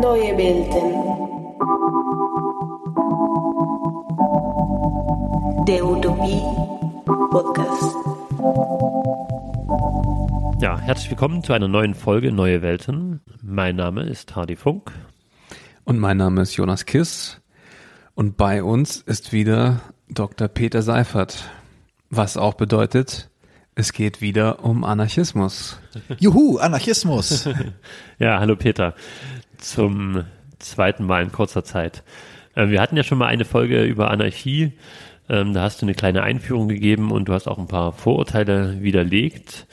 Neue Welten. Der Utopie Podcast. Ja, herzlich willkommen zu einer neuen Folge Neue Welten. Mein Name ist Hardy Funk. Und mein Name ist Jonas Kiss. Und bei uns ist wieder Dr. Peter Seifert. Was auch bedeutet, es geht wieder um Anarchismus. Juhu, Anarchismus. Ja, hallo Peter. Zum zweiten Mal in kurzer Zeit. Äh, Wir hatten ja schon mal eine Folge über Anarchie. Ähm, Da hast du eine kleine Einführung gegeben und du hast auch ein paar Vorurteile widerlegt.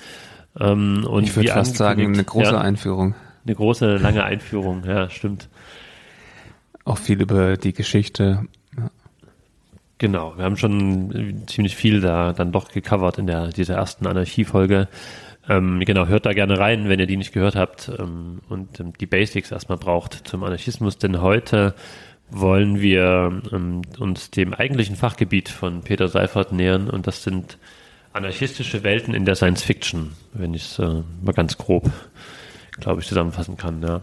Ähm, Und Ich würde fast sagen, eine große ja, Einführung. Eine große, lange Einführung, ja, stimmt. Auch viel über die Geschichte. Genau, wir haben schon äh, ziemlich viel da dann doch gecovert in der dieser ersten Anarchie-Folge. Ähm, genau, hört da gerne rein, wenn ihr die nicht gehört habt ähm, und ähm, die Basics erstmal braucht zum Anarchismus, denn heute wollen wir ähm, uns dem eigentlichen Fachgebiet von Peter Seifert nähern und das sind anarchistische Welten in der Science Fiction, wenn ich es äh, mal ganz grob, glaube ich, zusammenfassen kann, ja.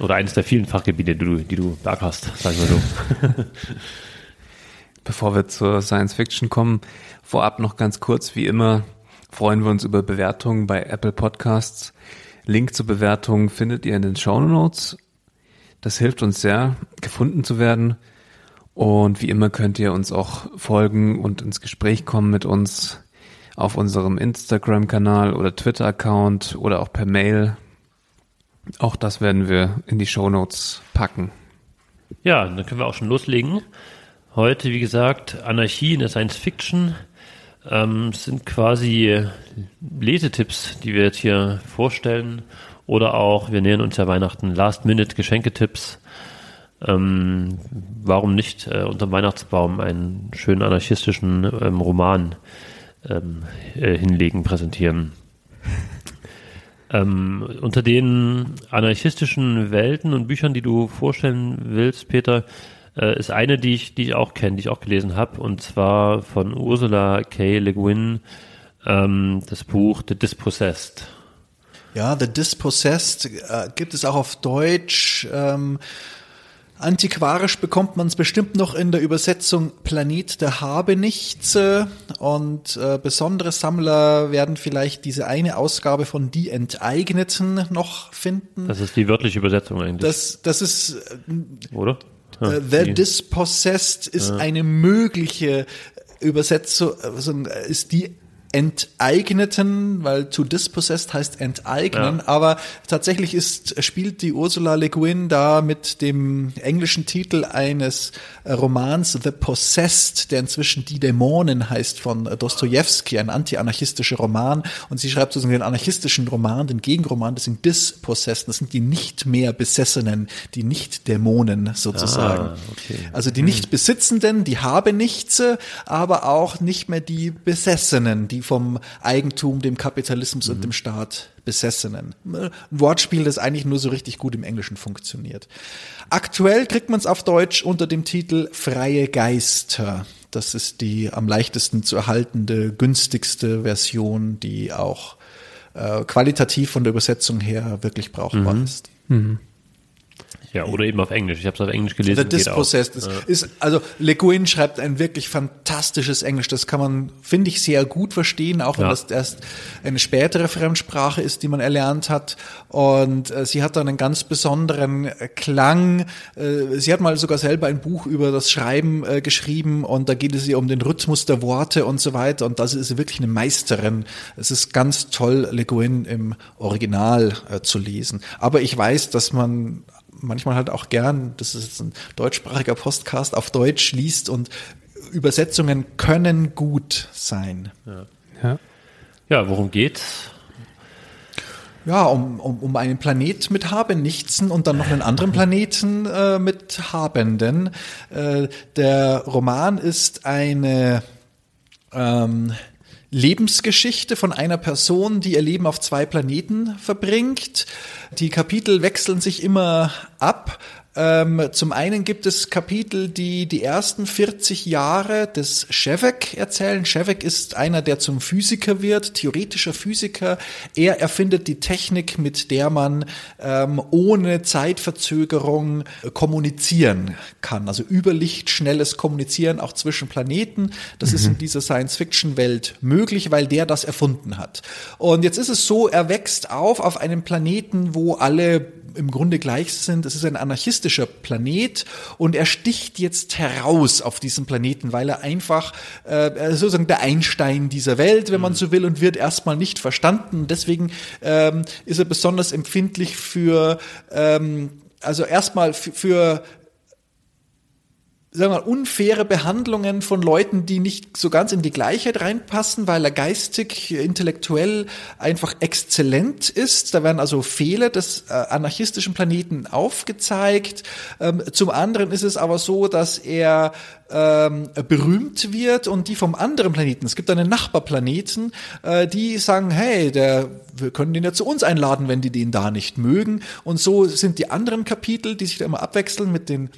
Oder eines der vielen Fachgebiete, die du, die du beackerst, sagen wir so. Bevor wir zur Science Fiction kommen, vorab noch ganz kurz, wie immer, freuen wir uns über Bewertungen bei Apple Podcasts. Link zur Bewertung findet ihr in den Show Notes. Das hilft uns sehr, gefunden zu werden. Und wie immer könnt ihr uns auch folgen und ins Gespräch kommen mit uns auf unserem Instagram-Kanal oder Twitter-Account oder auch per Mail. Auch das werden wir in die Show Notes packen. Ja, dann können wir auch schon loslegen. Heute, wie gesagt, Anarchie in der Science Fiction. Ähm, sind quasi Lesetipps, die wir jetzt hier vorstellen. Oder auch, wir nähern uns ja Weihnachten, Last-Minute-Geschenketipps. Ähm, warum nicht äh, unterm Weihnachtsbaum einen schönen anarchistischen ähm, Roman ähm, äh, hinlegen, präsentieren? Ähm, unter den anarchistischen Welten und Büchern, die du vorstellen willst, Peter, äh, ist eine, die ich, die ich auch kenne, die ich auch gelesen habe, und zwar von Ursula K. Le Guin, ähm, das Buch The Dispossessed. Ja, The Dispossessed äh, gibt es auch auf Deutsch. Ähm, antiquarisch bekommt man es bestimmt noch in der Übersetzung Planet der Habenichts. äh, Und äh, besondere Sammler werden vielleicht diese eine Ausgabe von Die Enteigneten noch finden. Das ist die wörtliche Übersetzung eigentlich, Das, das ist oder? Ja, Äh, The Dispossessed ist eine mögliche Übersetzung, äh, ist die Enteigneten, weil to dispossessed heißt enteignen, Ja. aber tatsächlich ist, spielt die Ursula Le Guin da mit dem englischen Titel eines Romans The Possessed, der inzwischen Die Dämonen heißt von Dostoevsky, ein anti-anarchistischer Roman und sie schreibt sozusagen den anarchistischen Roman, den Gegenroman, das sind Dispossessed, das sind die nicht mehr Besessenen, die Nicht-Dämonen sozusagen. Ah, okay. Also die nicht Besitzenden, die haben nichts, aber auch nicht mehr die Besessenen, die vom Eigentum, dem Kapitalismus und dem Staat Besessenen. Ein Wortspiel, das eigentlich nur so richtig gut im Englischen funktioniert. Aktuell kriegt man es auf Deutsch unter dem Titel Freie Geister. Das ist die am leichtesten zu erhaltende, günstigste Version, die auch äh, qualitativ von der Übersetzung her wirklich brauchbar ist. Ja, oder eben auf Englisch. Ich habe es auf Englisch gelesen. The. Dispossessed ist, ist, also Le Guin schreibt ein wirklich fantastisches Englisch. Das kann man, finde ich, sehr gut verstehen, auch wenn Ja. das erst eine spätere Fremdsprache ist, die man erlernt hat. Und äh, sie hat dann einen ganz besonderen äh, Klang. Äh, sie hat mal sogar selber ein Buch über das Schreiben äh, geschrieben und da geht es ihr um den Rhythmus der Worte und so weiter. Und das ist wirklich eine Meisterin. Es ist ganz toll, Le Guin im Original äh, zu lesen. Aber ich weiß, dass man manchmal halt auch gern, das ist jetzt ein deutschsprachiger Podcast, auf Deutsch liest und Übersetzungen können gut sein. Ja. Ja, worum geht's? Ja, um, um, um einen Planet mit Habenichtsen und dann noch einen anderen Planeten äh, mit Habenden. Äh, der Roman ist eine ähm, Lebensgeschichte von einer Person, die ihr Leben auf zwei Planeten verbringt. Die Kapitel wechseln sich immer ab Ähm, zum einen gibt es Kapitel, die die ersten 40 Jahre des Shevek erzählen. Shevek ist einer, der zum Physiker wird, theoretischer Physiker. Er erfindet die Technik, mit der man ähm, ohne Zeitverzögerung kommunizieren kann. Also überlichtschnelles Kommunizieren auch zwischen Planeten. Das mhm. ist in dieser Science-Fiction-Welt möglich, weil der das erfunden hat. Und jetzt ist es so, er wächst auf auf einem Planeten, wo alle im Grunde gleich sind. Es ist ein anarchistischer Planet und er sticht jetzt heraus auf diesem Planeten, weil er einfach äh, sozusagen der Einstein dieser Welt, wenn man mhm. so will, und wird erstmal nicht verstanden. Deswegen ähm, ist er besonders empfindlich für ähm, also erstmal für sagen wir mal, unfaire Behandlungen von Leuten, die nicht so ganz in die Gleichheit reinpassen, weil er geistig, intellektuell einfach exzellent ist. Da werden also Fehler des äh, anarchistischen Planeten aufgezeigt. Ähm, zum anderen ist es aber so, dass er ähm, berühmt wird und die vom anderen Planeten, es gibt einen Nachbarplaneten, äh, die sagen, hey, der, wir können den ja zu uns einladen, wenn die den da nicht mögen. Und so sind die anderen Kapitel, die sich da immer abwechseln mit den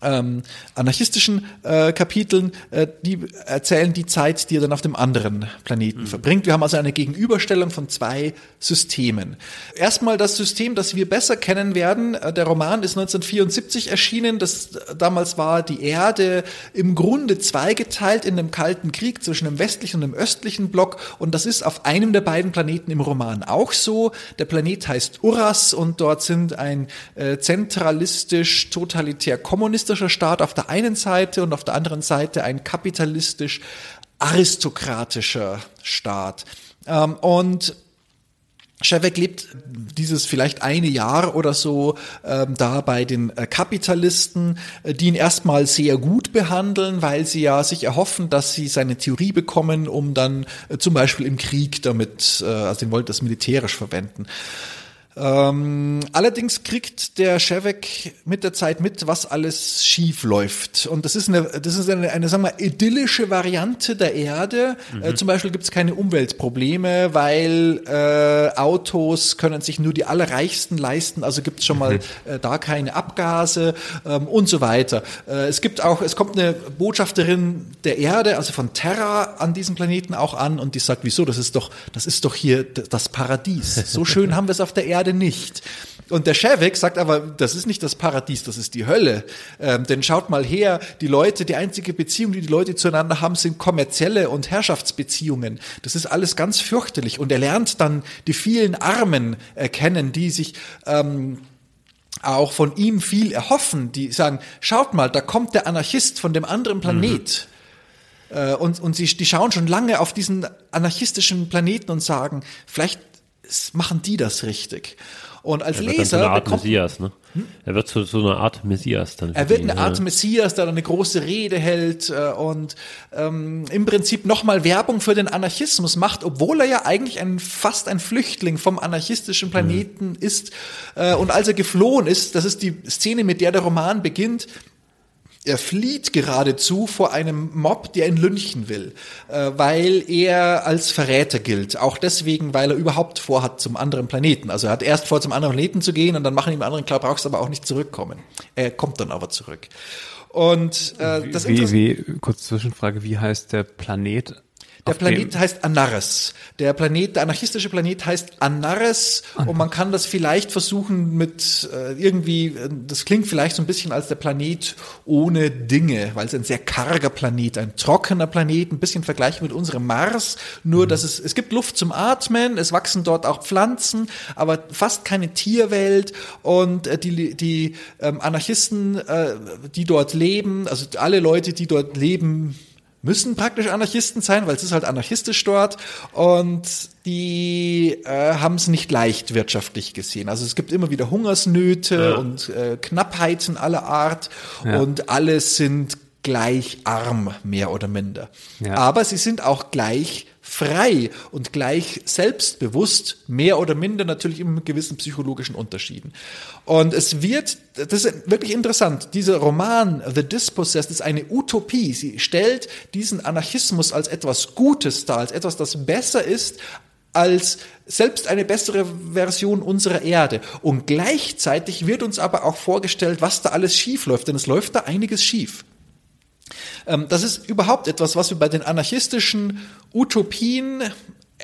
ähm, anarchistischen äh, Kapiteln, äh, die erzählen die Zeit, die er dann auf dem anderen Planeten mhm. verbringt. Wir haben also eine Gegenüberstellung von zwei Systemen. Erstmal das System, das wir besser kennen werden. Äh, der Roman ist 1974 erschienen. Das, damals war die Erde im Grunde zweigeteilt in dem Kalten Krieg zwischen dem westlichen und dem östlichen Block. Und das ist auf einem der beiden Planeten im Roman auch so. Der Planet heißt Uras und dort sind ein äh, zentralistisch, totalitär kommunistisches kommunistischer Staat auf der einen Seite und auf der anderen Seite ein kapitalistisch aristokratischer Staat. Ähm, und Schewek lebt dieses vielleicht eine Jahr oder so ähm, da bei den äh, Kapitalisten, äh, die ihn erstmal sehr gut behandeln, weil sie ja sich erhoffen, dass sie seine Theorie bekommen, um dann äh, zum Beispiel im Krieg damit, äh, also den wollte das militärisch verwenden. Ähm, allerdings kriegt der Shevek mit der Zeit mit, was alles schief läuft. Und das ist eine, das ist eine, eine sagen wir, idyllische Variante der Erde. Mhm. Äh, zum Beispiel gibt es keine Umweltprobleme, weil äh, Autos können sich nur die Allerreichsten leisten, also gibt es schon mal mhm. äh, da keine Abgase ähm, und so weiter. Äh, es gibt auch, es kommt eine Botschafterin der Erde, also von Terra an diesem Planeten auch an und die sagt, wieso, das ist doch, das ist doch hier das Paradies. So schön haben wir es auf der Erde gerade nicht. Und der Shevek sagt aber, das ist nicht das Paradies, das ist die Hölle. Ähm, denn schaut mal her, die Leute, die einzige Beziehung, die die Leute zueinander haben, sind kommerzielle und Herrschaftsbeziehungen. Das ist alles ganz fürchterlich. Und er lernt dann die vielen Armen erkennen, die sich ähm, auch von ihm viel erhoffen, die sagen, schaut mal, da kommt der Anarchist von dem anderen Planet. Mhm. Und, und sie, die schauen schon lange auf diesen anarchistischen Planeten und sagen, vielleicht machen die das richtig. Und als er wird Leser dann so eine Art bekommt, Messias, ne? Hm? Er wird zu so einer Art Messias dann. Er wird eine Art Messias, der dann eine große Rede hält äh, und ähm, im Prinzip nochmal Werbung für den Anarchismus macht, obwohl er ja eigentlich ein fast ein Flüchtling vom anarchistischen Planeten mhm. ist. Äh, und als er geflohen ist, das ist die Szene, mit der der Roman beginnt, er flieht geradezu vor einem Mob, der ihn lynchen will, äh, weil er als Verräter gilt. Auch deswegen, weil er überhaupt vorhat, zum anderen Planeten. Also er hat erst vor, zum anderen Planeten zu gehen und dann machen ihm anderen klar, brauchst aber auch nicht zurückkommen. Er kommt dann aber zurück. Und äh, das wie, wie, kurz Zwischenfrage, wie heißt der Planet der Planet heißt Anares. Der Planet, der anarchistische Planet heißt Anares und man kann das vielleicht versuchen mit äh, irgendwie, das klingt vielleicht so ein bisschen als der Planet ohne Dinge, weil es ein sehr karger Planet, ein trockener Planet, ein bisschen vergleichbar mit unserem Mars, nur mhm. dass es, es gibt Luft zum Atmen, es wachsen dort auch Pflanzen, aber fast keine Tierwelt und äh, die, die ähm, Anarchisten, äh, die dort leben, also alle Leute, die dort leben, müssen praktisch Anarchisten sein, weil es ist halt anarchistisch dort und die äh, haben es nicht leicht wirtschaftlich gesehen. Also es gibt immer wieder Hungersnöte ja. und äh, Knappheiten aller Art ja. und alle sind gleich arm, mehr oder minder. Ja. Aber sie sind auch gleich frei und gleich selbstbewusst, mehr oder minder natürlich immer mit gewissen psychologischen Unterschieden. Und es wird, das ist wirklich interessant, dieser Roman The Dispossessed ist eine Utopie. Sie stellt diesen Anarchismus als etwas Gutes dar, als etwas, das besser ist als selbst eine bessere Version unserer Erde. Und gleichzeitig wird uns aber auch vorgestellt, was da alles schief läuft, denn es läuft da einiges schief. Ähm, das ist überhaupt etwas, was wir bei den anarchistischen Utopien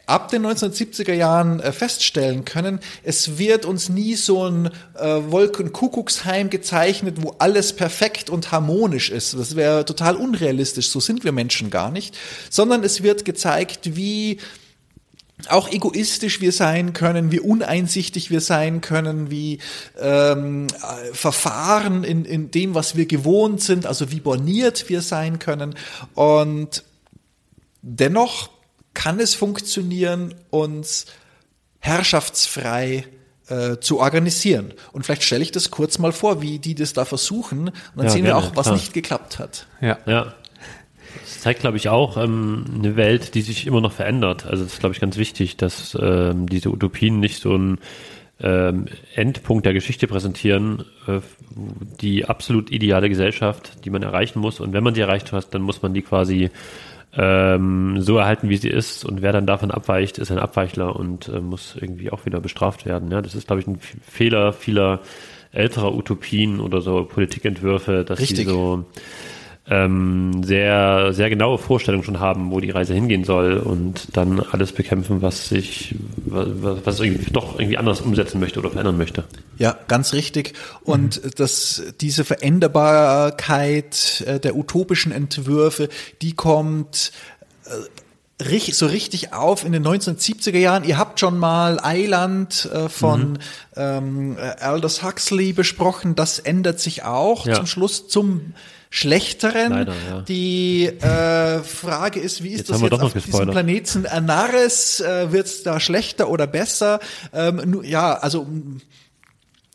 ab den 1970er Jahren äh, feststellen können, es wird uns nie so ein äh, Wolkenkuckucksheim gezeichnet, wo alles perfekt und harmonisch ist. Das wäre total unrealistisch, so sind wir Menschen gar nicht, sondern es wird gezeigt, wie auch egoistisch wir sein können, wie uneinsichtig wir sein können, wie ähm, verfahren in, in dem, was wir gewohnt sind, also wie borniert wir sein können. Und dennoch kann es funktionieren, uns herrschaftsfrei äh, zu organisieren. Und vielleicht stelle ich das kurz mal vor, wie die das da versuchen. Und dann Ja, sehen wir gerne, auch, was klar. nicht geklappt hat. Ja. Ja. Zeigt, glaube ich, auch ähm, eine Welt, die sich immer noch verändert. Also das ist, glaube ich, ganz wichtig, dass ähm, diese Utopien nicht so einen ähm, Endpunkt der Geschichte präsentieren, äh, die absolut ideale Gesellschaft, die man erreichen muss. Und wenn man die erreicht hat, dann muss man die quasi ähm, so erhalten, wie sie ist. Und wer dann davon abweicht, ist ein Abweichler und äh, muss irgendwie auch wieder bestraft werden. Ja, das ist, glaube ich, ein Fehler vieler älterer Utopien oder so Politikentwürfe, dass Richtig. die so ähm, sehr, sehr genaue Vorstellungen schon haben, wo die Reise hingehen soll und dann alles bekämpfen, was sich, was, was irgendwie doch irgendwie anders umsetzen möchte oder verändern möchte. Ja, ganz richtig. Und Mhm. dass diese Veränderbarkeit äh, der utopischen Entwürfe, die kommt äh, so richtig auf in den 1970er Jahren. Ihr habt schon mal Eiland äh, Mhm. von ähm, äh, Aldous Huxley besprochen. Das ändert sich auch Ja. zum Schluss zum Schlechteren. Leider, ja. Die äh, Frage ist, wie ist Jetzt das jetzt auf diesem. Planeten Anaris? Äh, Wird es da schlechter oder besser? Ähm, ja, also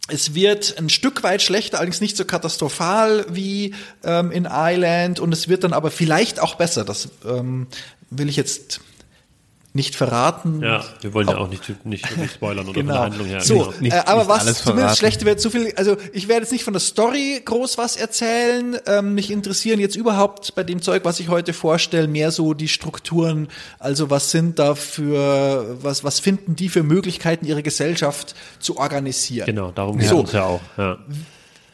es wird ein Stück weit schlechter, allerdings nicht so katastrophal wie ähm, in Island und es wird dann aber vielleicht auch besser. Das ähm, will ich jetzt nicht verraten. Ja, wir wollen ja auch nicht, nicht wirklich spoilern oder von der Genau. Handlung her. So, genau. Nicht- äh, aber nicht was alles zumindest verraten. schlechte wird zu viel. Also ich werde jetzt nicht von der Story groß was erzählen. Ähm, mich interessieren jetzt überhaupt bei dem Zeug, was ich heute vorstelle, mehr so die Strukturen. Also was sind da für was was finden die für Möglichkeiten, ihre Gesellschaft zu organisieren? Genau, darum geht es So. ja auch. Ja.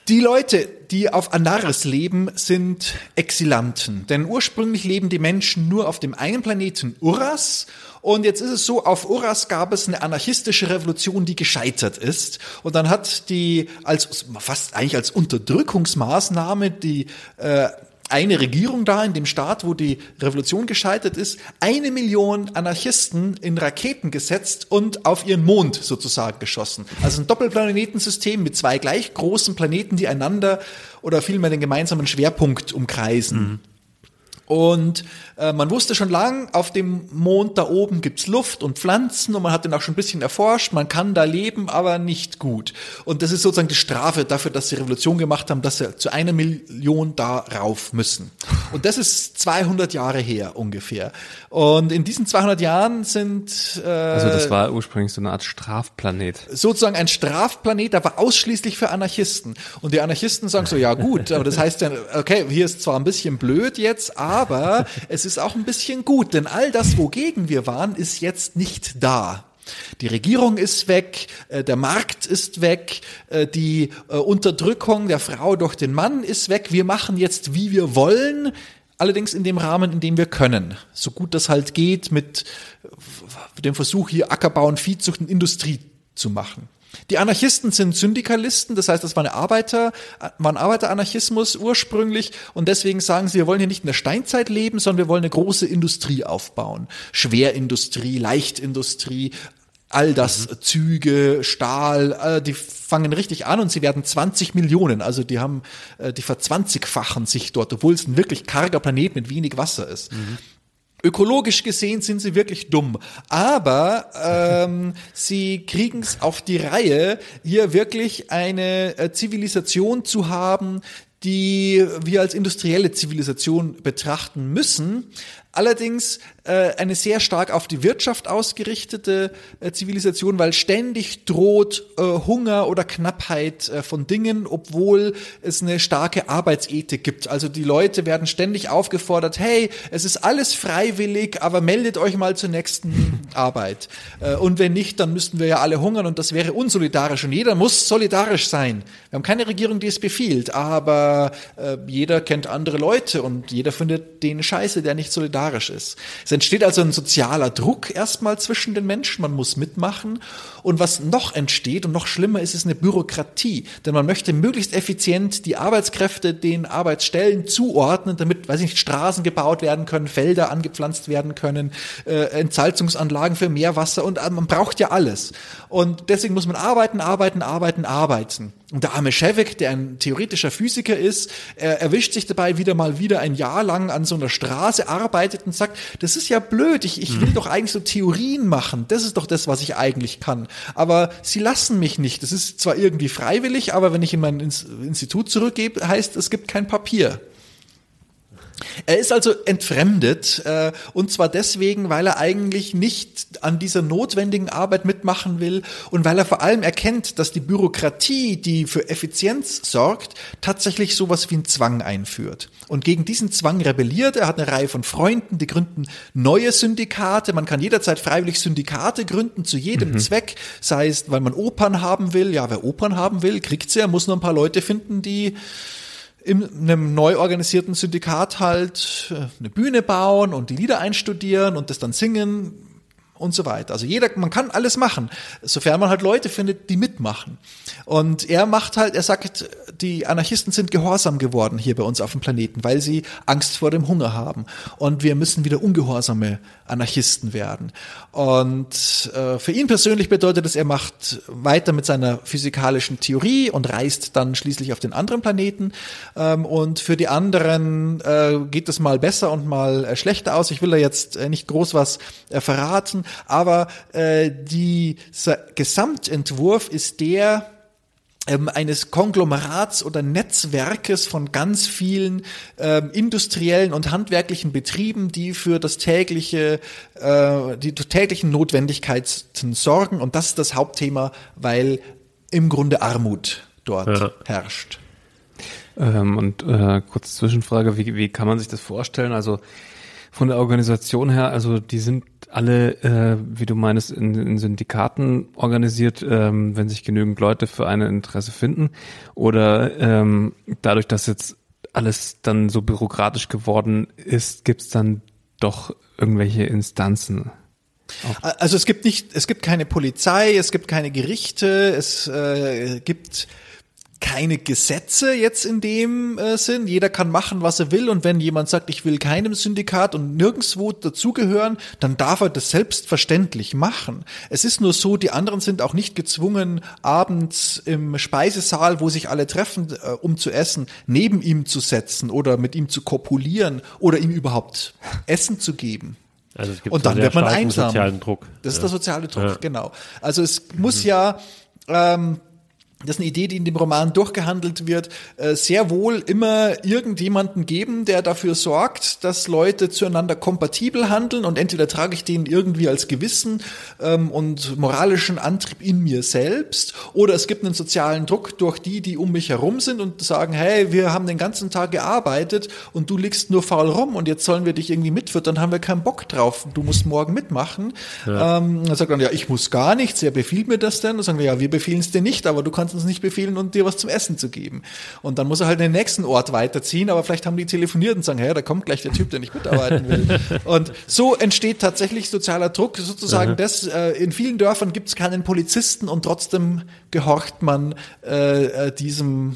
Die Leute, die auf Anaris leben, sind Exilanten. Denn ursprünglich leben die Menschen nur auf dem einen Planeten Uras. Und jetzt ist es so, auf Uras gab es eine anarchistische Revolution, die gescheitert ist. Und dann hat die als fast eigentlich als Unterdrückungsmaßnahme die äh, eine Regierung da in dem Staat, wo die Revolution gescheitert ist, eine Million Anarchisten in Raketen gesetzt und auf ihren Mond sozusagen geschossen. Also ein Doppelplanetensystem mit zwei gleich großen Planeten, die einander oder vielmehr den gemeinsamen Schwerpunkt umkreisen. Und äh, man wusste schon lang, auf dem Mond da oben gibt's Luft und Pflanzen und man hat den auch schon ein bisschen erforscht, man kann da leben, aber nicht gut. Und das ist sozusagen die Strafe dafür, dass sie Revolution gemacht haben, dass sie zu einer Million da rauf müssen. Und das ist 200 Jahre her ungefähr. Und in diesen 200 Jahren sind äh, Also das war ursprünglich so eine Art Strafplanet. sozusagen ein Strafplanet, aber ausschließlich für Anarchisten. Und die Anarchisten sagen so, ja gut, aber das heißt ja, okay, hier ist zwar ein bisschen blöd jetzt, aber es ist auch ein bisschen gut, denn all das, wogegen wir waren, ist jetzt nicht da. Die Regierung ist weg, äh, der Markt ist weg, äh, die äh, Unterdrückung der Frau durch den Mann ist weg. Wir machen jetzt, wie wir wollen, allerdings in dem Rahmen, in dem wir können. So gut das halt geht mit dem Versuch, hier Ackerbau und Viehzucht und Industrie zu machen. Die Anarchisten sind Syndikalisten, das heißt, das war, eine Arbeiter, war ein Arbeiteranarchismus ursprünglich und deswegen sagen sie, wir wollen hier nicht in der Steinzeit leben, sondern wir wollen eine große Industrie aufbauen. Schwerindustrie, Leichtindustrie, all das, Züge, Stahl, äh, die fangen richtig an und sie werden 20 Millionen, also die haben, äh, die verzwanzigfachen sich dort, obwohl es ein wirklich karger Planet mit wenig Wasser ist. Ökologisch gesehen sind sie wirklich dumm, aber ähm, sie kriegen es auf die Reihe, hier wirklich eine äh, Zivilisation zu haben, die wir als industrielle Zivilisation betrachten müssen. Allerdings äh, eine sehr stark auf die Wirtschaft ausgerichtete äh, Zivilisation, weil ständig droht äh, Hunger oder Knappheit äh, von Dingen, obwohl es eine starke Arbeitsethik gibt. Also die Leute werden ständig aufgefordert, hey, es ist alles freiwillig, aber meldet euch mal zur nächsten Arbeit. Äh, und wenn nicht, dann müssten wir ja alle hungern und das wäre unsolidarisch. Und jeder muss solidarisch sein. Wir haben keine Regierung, die es befiehlt, aber äh, jeder kennt andere Leute und jeder findet den Scheiße, der nicht solidarisch ist. Es entsteht also ein sozialer Druck erstmal zwischen den Menschen, man muss mitmachen. Und was noch entsteht und noch schlimmer ist, ist eine Bürokratie. Denn man möchte möglichst effizient die Arbeitskräfte den Arbeitsstellen zuordnen, damit, weiß ich nicht, Straßen gebaut werden können, Felder angepflanzt werden können, äh, Entsalzungsanlagen für Meerwasser und äh, man braucht ja alles. Und deswegen muss man arbeiten, arbeiten, arbeiten, arbeiten. Und der arme Schewek, der ein theoretischer Physiker ist, er erwischt sich dabei wieder mal wieder ein Jahr lang an so einer Straße, arbeitet und sagt, das ist ja blöd, ich, ich will mhm. doch eigentlich so Theorien machen, das ist doch das, was ich eigentlich kann. Aber sie lassen mich nicht. Das ist zwar irgendwie freiwillig, aber wenn ich in mein Institut zurückgebe, heißt, es gibt kein Papier. Er ist also entfremdet äh, und zwar deswegen, weil er eigentlich nicht an dieser notwendigen Arbeit mitmachen will und weil er vor allem erkennt, dass die Bürokratie, die für Effizienz sorgt, tatsächlich sowas wie einen Zwang einführt. Und gegen diesen Zwang rebelliert. Er hat eine Reihe von Freunden, die gründen neue Syndikate. Man kann jederzeit freiwillig Syndikate gründen zu jedem mhm. Zweck, sei es, weil man Opern haben will. Ja, wer Opern haben will, kriegt sie. Er muss nur ein paar Leute finden, die in einem neu organisierten Syndikat halt äh, eine Bühne bauen und die Lieder einstudieren und das dann singen und so weiter. Also jeder, man kann alles machen, sofern man halt Leute findet, die mitmachen. Und er macht halt, er sagt, die Anarchisten sind gehorsam geworden hier bei uns auf dem Planeten, weil sie Angst vor dem Hunger haben. Und wir müssen wieder ungehorsame Anarchisten werden. Und äh, für ihn persönlich bedeutet es, er macht weiter mit seiner physikalischen Theorie und reist dann schließlich auf den anderen Planeten. Ähm, und für die anderen äh, geht es mal besser und mal äh, schlechter aus. Ich will da jetzt äh, nicht groß was äh, aber äh, dieser Gesamtentwurf ist der ähm, eines Konglomerats oder Netzwerkes von ganz vielen ähm, industriellen und handwerklichen Betrieben, die für das tägliche, äh, die täglichen Notwendigkeiten sorgen. Und das ist das Hauptthema, weil im Grunde Armut dort ja. herrscht. Ähm, und äh, kurze Zwischenfrage, wie, wie kann man sich das vorstellen? Also von der Organisation her, also die sind alle, äh, wie du meinst, in, in Syndikaten organisiert, ähm, wenn sich genügend Leute für ein Interesse finden? Oder ähm, dadurch, dass jetzt alles dann so bürokratisch geworden ist, gibt es dann doch irgendwelche Instanzen? Also es gibt nicht, es gibt keine Polizei, es gibt keine Gerichte, es äh, gibt keine Gesetze jetzt in dem äh, Sinn. Jeder kann machen, was er will. Und wenn jemand sagt, ich will keinem Syndikat und nirgendswo dazugehören, dann darf er das selbstverständlich machen. Es ist nur so, die anderen sind auch nicht gezwungen, abends im Speisesaal, wo sich alle treffen, äh, um zu essen, neben ihm zu setzen oder mit ihm zu kopulieren oder ihm überhaupt Essen zu geben. Also es gibt und dann wird man einsam. Sozialen Druck. Das ist ja. der soziale Druck, ja. genau. Also es muss mhm. ja ähm, das ist eine Idee, die in dem Roman durchgehandelt wird, äh, sehr wohl immer irgendjemanden geben, der dafür sorgt, dass Leute zueinander kompatibel handeln und entweder trage ich den irgendwie als Gewissen ähm, und moralischen Antrieb in mir selbst oder es gibt einen sozialen Druck durch die, die um mich herum sind und sagen, hey, wir haben den ganzen Tag gearbeitet und du liegst nur faul rum und jetzt sollen wir dich irgendwie mitfüttern, haben wir keinen Bock drauf, du musst morgen mitmachen. Ja. Ähm, dann sagt man, ja, ich muss gar nichts, wer befiehlt mir das denn? Dann sagen wir, ja, wir befehlen es dir nicht, aber du kannst uns nicht befehlen und dir was zum Essen zu geben. Und dann muss er halt in den nächsten Ort weiterziehen, aber vielleicht haben die telefoniert und sagen, hey, da kommt gleich der Typ, der nicht mitarbeiten will. und so entsteht tatsächlich sozialer Druck, sozusagen mhm. das, äh, in vielen Dörfern gibt es keinen Polizisten und trotzdem gehorcht man äh, äh diesem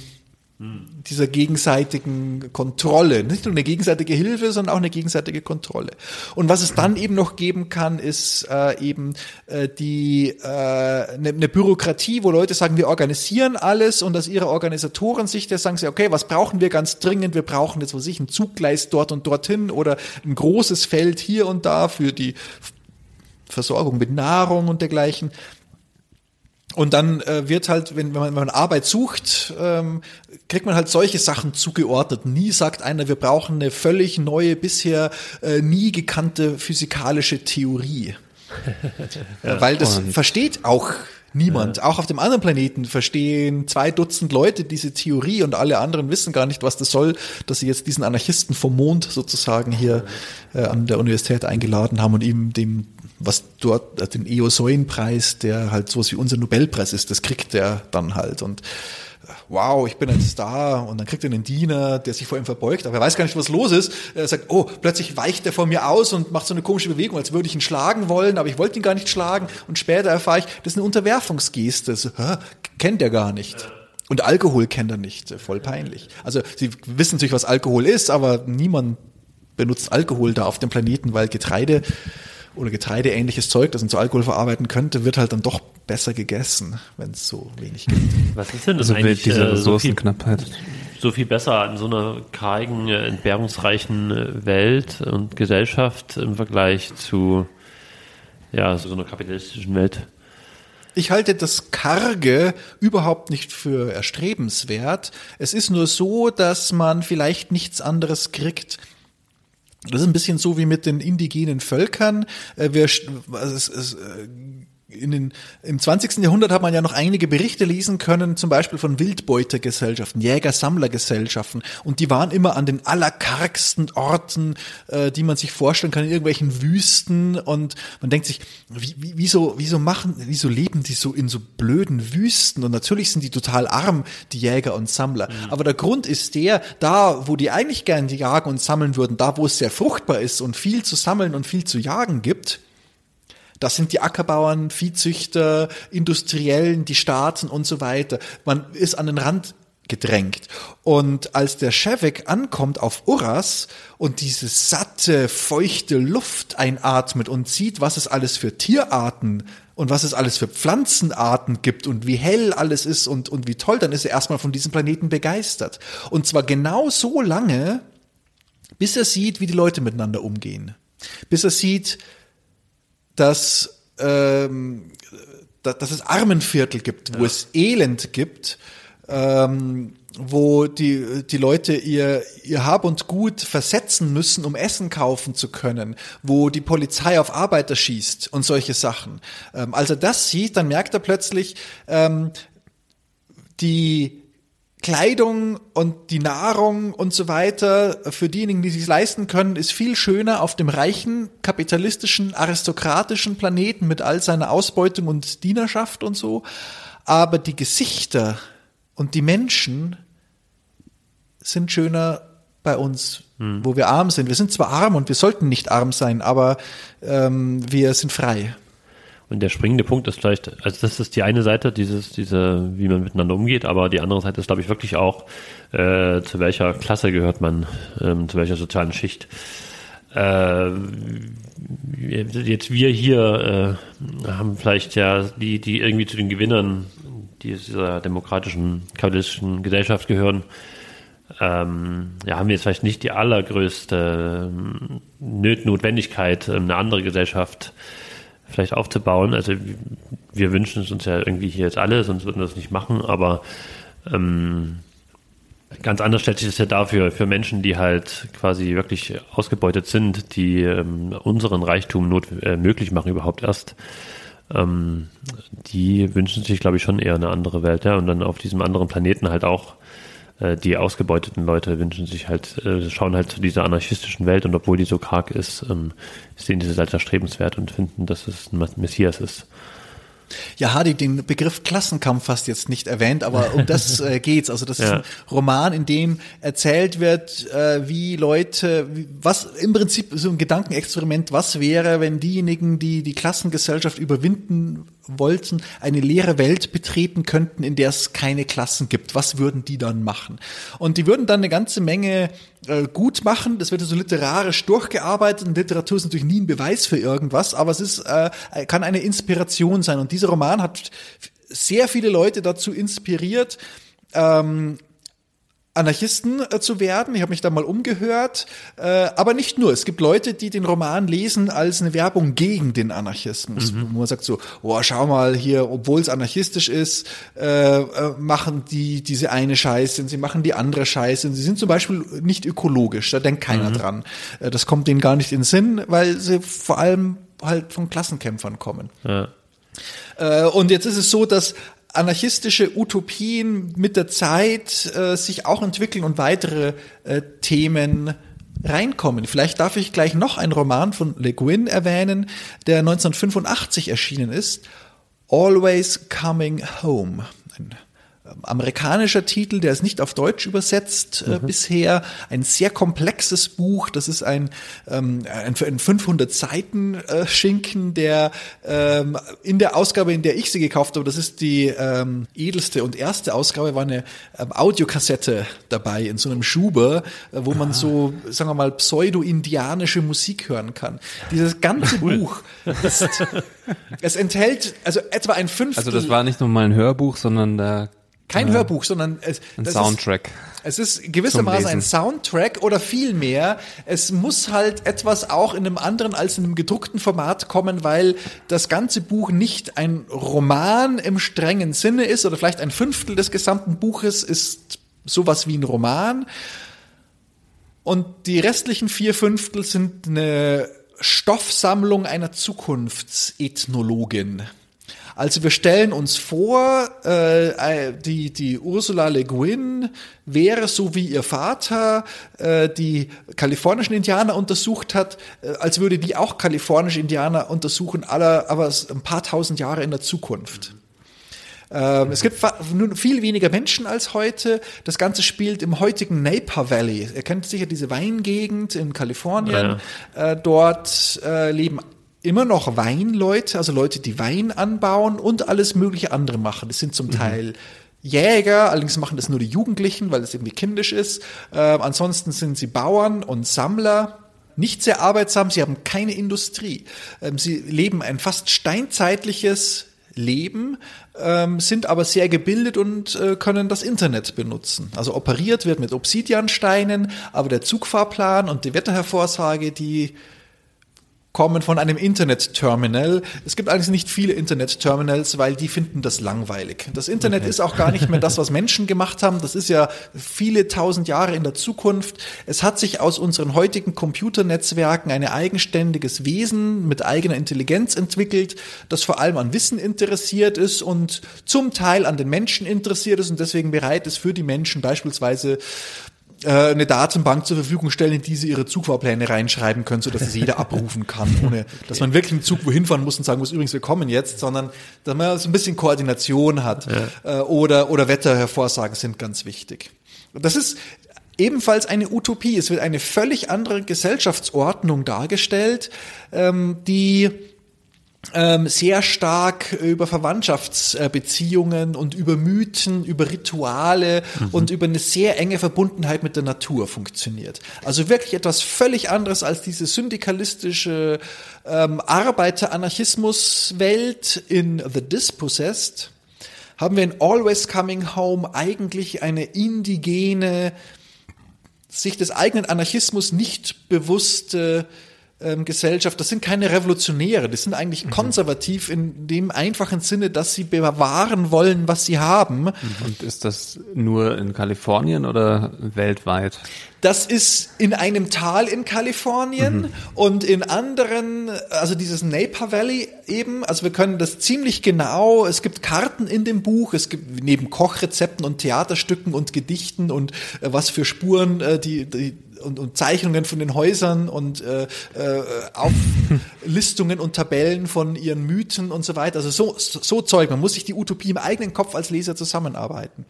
dieser gegenseitigen Kontrolle. Nicht nur eine gegenseitige Hilfe, sondern auch eine gegenseitige Kontrolle. Und was es dann eben noch geben kann, ist äh, eben äh, die äh, eine, eine Bürokratie, wo Leute sagen, wir organisieren alles und aus ihrer Organisatorensicht sagen sie, okay, was brauchen wir ganz dringend? Wir brauchen jetzt, was ich, ein Zuggleis dort und dorthin oder ein großes Feld hier und da für die Versorgung mit Nahrung und dergleichen. Und dann äh, wird halt, wenn, wenn, man, wenn man Arbeit sucht, ähm, kriegt man halt solche Sachen zugeordnet. Nie sagt einer, wir brauchen eine völlig neue, bisher äh, nie gekannte physikalische Theorie. ja, Weil das versteht auch Niemand. Ja. Auch auf dem anderen Planeten verstehen zwei Dutzend Leute diese Theorie und alle anderen wissen gar nicht, was das soll, dass sie jetzt diesen Anarchisten vom Mond sozusagen hier äh, an der Universität eingeladen haben und ihm dem, was dort, äh, den Eosoin-Preis, der halt sowas wie unser Nobelpreis ist, das kriegt er dann halt. Und wow, ich bin ein Star und dann kriegt er einen Diener, der sich vor ihm verbeugt, aber er weiß gar nicht, was los ist. Er sagt, oh, plötzlich weicht er vor mir aus und macht so eine komische Bewegung, als würde ich ihn schlagen wollen, aber ich wollte ihn gar nicht schlagen und später erfahre ich, das ist eine Unterwerfungsgeste, so, hä, kennt er gar nicht. Und Alkohol kennt er nicht, voll peinlich. Also sie wissen natürlich, was Alkohol ist, aber niemand benutzt Alkohol da auf dem Planeten, weil Getreide oder getreideähnliches Zeug, das man zu Alkohol verarbeiten könnte, wird halt dann doch besser gegessen, wenn es so wenig gibt. Was ist denn das also eigentlich? Diese Ressourcenknappheit. So viel, so viel besser in so einer kargen, äh, entbehrungsreichen äh, Welt und Gesellschaft im Vergleich zu ja, so einer kapitalistischen Welt. Ich halte das Karge überhaupt nicht für erstrebenswert. Es ist nur so, dass man vielleicht nichts anderes kriegt das ist ein bisschen so wie mit den indigenen Völkern. Äh, wir, also es, es, äh, in den, im 20. Jahrhundert hat man ja noch einige Berichte lesen können, zum Beispiel von Wildbeutergesellschaften, Jäger-Sammler-Gesellschaften. Und die waren immer an den allerkargsten Orten, äh, die man sich vorstellen kann, in irgendwelchen Wüsten. Und man denkt sich, wie, wie, wieso, wieso machen, wieso leben die so in so blöden Wüsten? Und natürlich sind die total arm, die Jäger und Sammler. Mhm. Aber der Grund ist der, da, wo die eigentlich gern jagen und sammeln würden, da, wo es sehr fruchtbar ist und viel zu sammeln und viel zu jagen gibt, das sind die Ackerbauern, Viehzüchter, Industriellen, die Staaten und so weiter. Man ist an den Rand gedrängt. Und als der Shevek ankommt auf Uras und diese satte, feuchte Luft einatmet und sieht, was es alles für Tierarten und was es alles für Pflanzenarten gibt und wie hell alles ist und, und wie toll, dann ist er erstmal von diesem Planeten begeistert. Und zwar genau so lange, bis er sieht, wie die Leute miteinander umgehen. Bis er sieht, dass, ähm, dass es Armenviertel gibt, wo ja. es Elend gibt, ähm, wo die, die Leute ihr, ihr Hab und Gut versetzen müssen, um Essen kaufen zu können, wo die Polizei auf Arbeiter schießt und solche Sachen. Ähm, als er das sieht, dann merkt er plötzlich, ähm, die, Kleidung und die Nahrung und so weiter für diejenigen, die sich leisten können, ist viel schöner auf dem reichen, kapitalistischen, aristokratischen Planeten mit all seiner Ausbeutung und Dienerschaft und so. Aber die Gesichter und die Menschen sind schöner bei uns, hm. wo wir arm sind. Wir sind zwar arm und wir sollten nicht arm sein, aber ähm, wir sind frei. Und der springende Punkt ist vielleicht, also das ist die eine Seite, dieses, diese, wie man miteinander umgeht, aber die andere Seite ist, glaube ich, wirklich auch, äh, zu welcher Klasse gehört man, ähm, zu welcher sozialen Schicht. Äh, jetzt wir hier äh, haben vielleicht ja die, die irgendwie zu den Gewinnern dieser demokratischen, kapitalistischen Gesellschaft gehören, ähm, ja, haben wir jetzt vielleicht nicht die allergrößte ähm, Notwendigkeit, eine andere Gesellschaft vielleicht aufzubauen. Also wir wünschen es uns ja irgendwie hier jetzt alle, sonst würden wir das nicht machen, aber ähm, ganz anders stellt sich das ja dafür für Menschen, die halt quasi wirklich ausgebeutet sind, die ähm, unseren Reichtum not, äh, möglich machen überhaupt erst. Ähm, die wünschen sich, glaube ich, schon eher eine andere Welt, ja, und dann auf diesem anderen Planeten halt auch die ausgebeuteten Leute wünschen sich halt, äh, schauen halt zu dieser anarchistischen Welt und obwohl die so karg ist, ähm, sehen sie es als erstrebenswert und finden, dass es ein Messias ist. Ja, Hardy, den Begriff Klassenkampf hast jetzt nicht erwähnt, aber um das äh, geht's. Also das ja. ist ein Roman, in dem erzählt wird, äh, wie Leute, was im Prinzip so ein Gedankenexperiment, was wäre, wenn diejenigen, die die Klassengesellschaft überwinden wollten, eine leere Welt betreten könnten, in der es keine Klassen gibt. Was würden die dann machen? Und die würden dann eine ganze Menge äh, gut machen. Das wird so literarisch durchgearbeitet. Und Literatur ist natürlich nie ein Beweis für irgendwas, aber es ist, äh, kann eine Inspiration sein. Und dieser Roman hat sehr viele Leute dazu inspiriert, ähm, Anarchisten äh, zu werden. Ich habe mich da mal umgehört. Äh, aber nicht nur. Es gibt Leute, die den Roman lesen als eine Werbung gegen den Anarchismus. Mhm. Wo man sagt so, oh, schau mal hier, obwohl es anarchistisch ist, äh, äh, machen die diese eine Scheiße und sie machen die andere Scheiße. Und sie sind zum Beispiel nicht ökologisch. Da denkt keiner mhm. dran. Äh, das kommt denen gar nicht in den Sinn, weil sie vor allem halt von Klassenkämpfern kommen. Ja. Äh, und jetzt ist es so, dass anarchistische Utopien mit der Zeit äh, sich auch entwickeln und weitere äh, Themen reinkommen. Vielleicht darf ich gleich noch einen Roman von Le Guin erwähnen, der 1985 erschienen ist. Always Coming Home. Ein amerikanischer Titel, der ist nicht auf Deutsch übersetzt äh, mhm. bisher. Ein sehr komplexes Buch. Das ist ein, ähm, ein, ein 500 Seiten äh, Schinken, der ähm, in der Ausgabe, in der ich sie gekauft habe, das ist die ähm, edelste und erste Ausgabe, war eine ähm, Audiokassette dabei in so einem Schuber, äh, wo man ah. so, sagen wir mal, pseudo-indianische Musik hören kann. Dieses ganze cool. Buch ist, es enthält also etwa ein Fünftel. Also das war nicht nur mal ein Hörbuch, sondern da kein ja. Hörbuch, sondern es, ein Soundtrack. Ist, es ist gewissermaßen ein Soundtrack oder vielmehr, es muss halt etwas auch in einem anderen als in einem gedruckten Format kommen, weil das ganze Buch nicht ein Roman im strengen Sinne ist oder vielleicht ein Fünftel des gesamten Buches ist sowas wie ein Roman. Und die restlichen vier Fünftel sind eine Stoffsammlung einer Zukunftsethnologin. Also wir stellen uns vor, äh, die, die Ursula Le Guin wäre so wie ihr Vater äh, die kalifornischen Indianer untersucht hat, äh, als würde die auch kalifornische Indianer untersuchen, aller, aber ein paar tausend Jahre in der Zukunft. Ähm, es gibt nun viel weniger Menschen als heute. Das Ganze spielt im heutigen Napa Valley. Ihr kennt sicher diese Weingegend in Kalifornien. Ja. Äh, dort äh, leben immer noch Weinleute, also Leute, die Wein anbauen und alles mögliche andere machen. Das sind zum mhm. Teil Jäger, allerdings machen das nur die Jugendlichen, weil es irgendwie kindisch ist. Äh, ansonsten sind sie Bauern und Sammler. Nicht sehr arbeitsam, sie haben keine Industrie. Ähm, sie leben ein fast steinzeitliches Leben, ähm, sind aber sehr gebildet und äh, können das Internet benutzen. Also operiert wird mit Obsidiansteinen, aber der Zugfahrplan und die Wetterhervorsage, die kommen von einem Internet-Terminal. Es gibt eigentlich nicht viele Internet-Terminals, weil die finden das langweilig. Das Internet okay. ist auch gar nicht mehr das, was Menschen gemacht haben. Das ist ja viele tausend Jahre in der Zukunft. Es hat sich aus unseren heutigen Computernetzwerken ein eigenständiges Wesen mit eigener Intelligenz entwickelt, das vor allem an Wissen interessiert ist und zum Teil an den Menschen interessiert ist und deswegen bereit ist, für die Menschen beispielsweise eine Datenbank zur Verfügung stellen, in die sie ihre Zugfahrpläne reinschreiben können, sodass es jeder abrufen kann, ohne dass man wirklich einen Zug wohin fahren muss und sagen muss, übrigens, wir kommen jetzt, sondern dass man so ein bisschen Koordination hat ja. Äh, oder, oder Wetterhervorsagen sind ganz wichtig. Das ist ebenfalls eine Utopie. Es wird eine völlig andere Gesellschaftsordnung dargestellt, ähm, die ähm, sehr stark über Verwandtschaftsbeziehungen und über Mythen, über Rituale mhm. und über eine sehr enge Verbundenheit mit der Natur funktioniert. Also wirklich etwas völlig anderes als diese syndikalistische ähm, Arbeiter-Anarchismus-Welt in The Dispossessed. Haben wir in Always Coming Home eigentlich eine indigene, sich des eigenen Anarchismus nicht bewusste ähm, Gesellschaft, das sind keine Revolutionäre, das sind eigentlich mhm. konservativ in dem einfachen Sinne, dass sie bewahren wollen, was sie haben. Und ist das nur in Kalifornien oder weltweit? Das ist in einem Tal in Kalifornien mhm. und in anderen, also dieses Napa Valley eben, also wir können das ziemlich genau, es gibt Karten in dem Buch, es gibt neben Kochrezepten und Theaterstücken und Gedichten und äh, was für Spuren äh, die, die und, und Zeichnungen von den Häusern und äh, äh, Auflistungen und Tabellen von ihren Mythen und so weiter. Also so, so Zeug. Man muss sich die Utopie im eigenen Kopf als Leser zusammenarbeiten.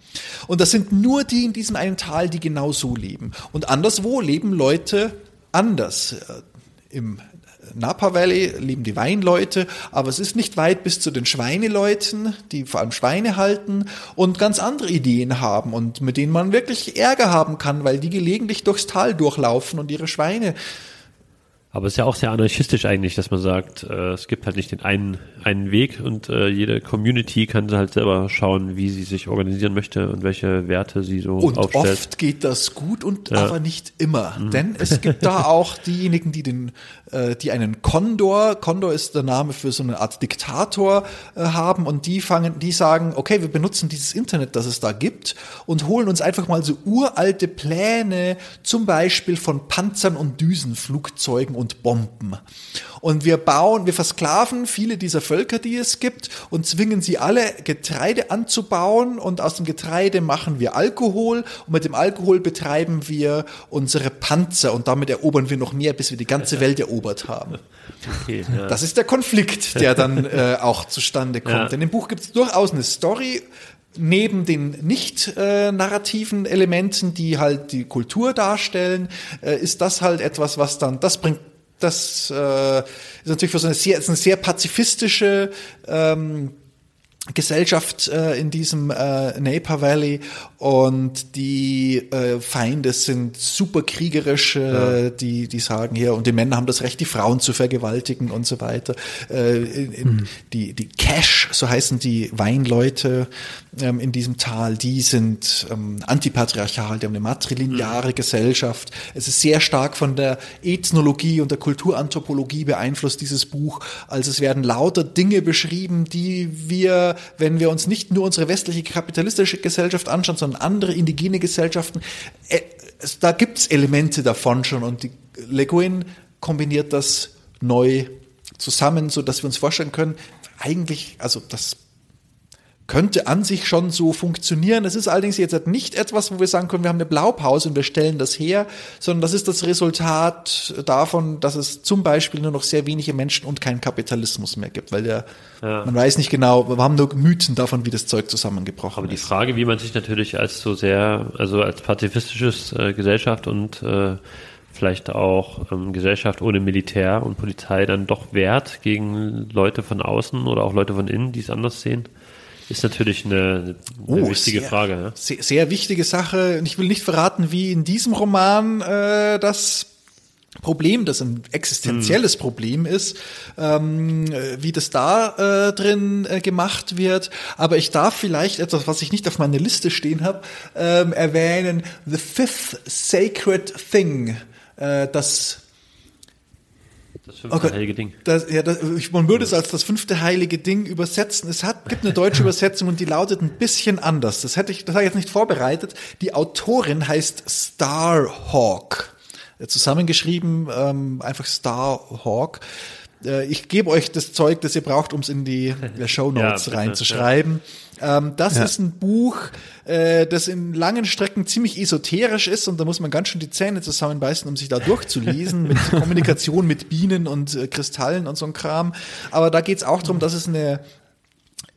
Und das sind nur die in diesem einen Tal, die genau so leben. Und anderswo leben Leute anders. Äh, Im Napa Valley leben die Weinleute, aber es ist nicht weit bis zu den Schweineleuten, die vor allem Schweine halten und ganz andere Ideen haben und mit denen man wirklich Ärger haben kann, weil die gelegentlich durchs Tal durchlaufen und ihre Schweine Aber es ist ja auch sehr anarchistisch eigentlich, dass man sagt, äh, es gibt halt nicht den einen, einen Weg und äh, jede Community kann halt selber schauen, wie sie sich organisieren möchte und welche Werte sie so Und aufstellt. oft geht das gut und Ja. aber nicht immer. Denn es gibt da auch diejenigen, die den, äh, die einen Kondor, Kondor ist der Name für so eine Art Diktator äh, haben und die fangen, die sagen, okay, wir benutzen dieses Internet, das es da gibt und holen uns einfach mal so uralte Pläne, zum Beispiel von Panzern und Düsenflugzeugen und Bomben. Und wir bauen, wir versklaven viele dieser Völker, die es gibt, und zwingen sie alle Getreide anzubauen. Und aus dem Getreide machen wir Alkohol. Und mit dem Alkohol betreiben wir unsere Panzer. Und damit erobern wir noch mehr, bis wir die ganze Welt erobert haben. Okay, ja. Das ist der Konflikt, der dann äh, auch zustande kommt. Ja. In dem Buch gibt es durchaus eine Story. Neben den nicht äh, narrativen Elementen, die halt die Kultur darstellen, äh, ist das halt etwas, was dann, das bringt, das äh, ist natürlich für so eine sehr, ist eine sehr pazifistische ähm, Gesellschaft äh, in diesem äh, Napa Valley und die äh, Feinde sind super kriegerisch, äh, die die sagen hier und die Männer haben das Recht, die Frauen zu vergewaltigen und so weiter. Äh, in, in, Die die Cash, so heißen die Weinleute ähm, in diesem Tal, die sind ähm, antipatriarchal, die haben eine matrilineare Gesellschaft. Es ist sehr stark von der Ethnologie und der Kulturanthropologie beeinflusst dieses Buch. Also es werden lauter Dinge beschrieben, die wir, wenn wir uns nicht nur unsere westliche kapitalistische Gesellschaft anschauen, sondern andere indigene Gesellschaften, äh, es, da gibt's Elemente davon schon. Und die Le Guin kombiniert das neu zusammen, so dass wir uns vorstellen können, eigentlich, also das könnte an sich schon so funktionieren. Es ist allerdings jetzt halt nicht etwas, wo wir sagen können, wir haben eine Blaupause und wir stellen das her, sondern das ist das Resultat davon, dass es zum Beispiel nur noch sehr wenige Menschen und keinen Kapitalismus mehr gibt, weil der, Ja. man weiß nicht genau, wir haben nur Mythen davon, wie das Zeug zusammengebrochen Aber die ist. Frage, wie man sich natürlich als so sehr, also als pazifistisches äh, Gesellschaft und äh, vielleicht auch ähm, Gesellschaft ohne Militär und Polizei dann doch wehrt gegen Leute von außen oder auch Leute von innen, die es anders sehen, ist natürlich eine, eine wichtige Oh, sehr, Frage. Ja? Sehr, sehr wichtige Sache. Und ich will nicht verraten, wie in diesem Roman äh, das Problem, das ein existenzielles Mhm. Problem ist, ähm, äh, wie das da äh, drin äh, gemacht wird. Aber ich darf vielleicht etwas, was ich nicht auf meiner Liste stehen habe, ähm, erwähnen. The Fifth Sacred Thing. Äh, das Das fünfte heilige Ding. das, ja, das, man würde es als das fünfte heilige Ding übersetzen. Es hat, gibt eine deutsche Übersetzung und die lautet ein bisschen anders. Das hätte ich, das habe ich jetzt nicht vorbereitet. Die Autorin heißt Starhawk. Äh, Zusammengeschrieben, ähm, einfach Starhawk. Äh, Ich gebe euch das Zeug, das ihr braucht, um es in die äh, Show Ja, Notes bitte, reinzuschreiben. Ähm, das Ja. ist ein Buch, äh, das in langen Strecken ziemlich esoterisch ist und da muss man ganz schön die Zähne zusammenbeißen, um sich da durchzulesen mit Kommunikation mit Bienen und äh, Kristallen und so ein Kram. Aber da geht's auch darum, dass es eine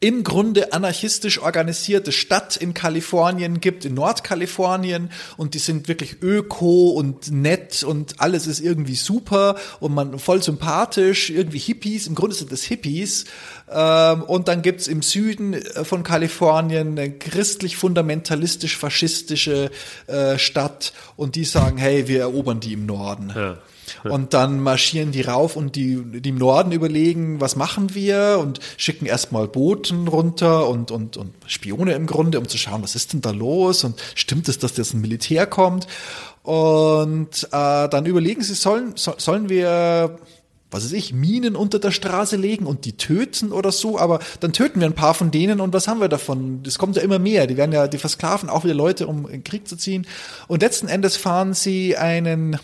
im Grunde anarchistisch organisierte Stadt in Kalifornien gibt, in Nordkalifornien und die sind wirklich öko und nett und alles ist irgendwie super und man voll sympathisch, irgendwie Hippies, im Grunde sind das Hippies ähm, und dann gibt's im Süden äh, von Kalifornien eine christlich-fundamentalistisch-faschistische äh, Stadt und die sagen, hey, wir erobern die im Norden. Ja. Und dann marschieren die rauf und die, die im Norden überlegen, was machen wir und schicken erstmal Boten runter und, und, und Spione im Grunde, um zu schauen, was ist denn da los und stimmt es, dass das ein Militär kommt? Und äh, dann überlegen sie, sollen, so, sollen wir was weiß ich, Minen unter der Straße legen und die töten oder so, aber dann töten wir ein paar von denen und was haben wir davon? Das kommt ja immer mehr. Die werden ja, die versklaven auch wieder Leute, um in Krieg zu ziehen. Und letzten Endes fahren sie einen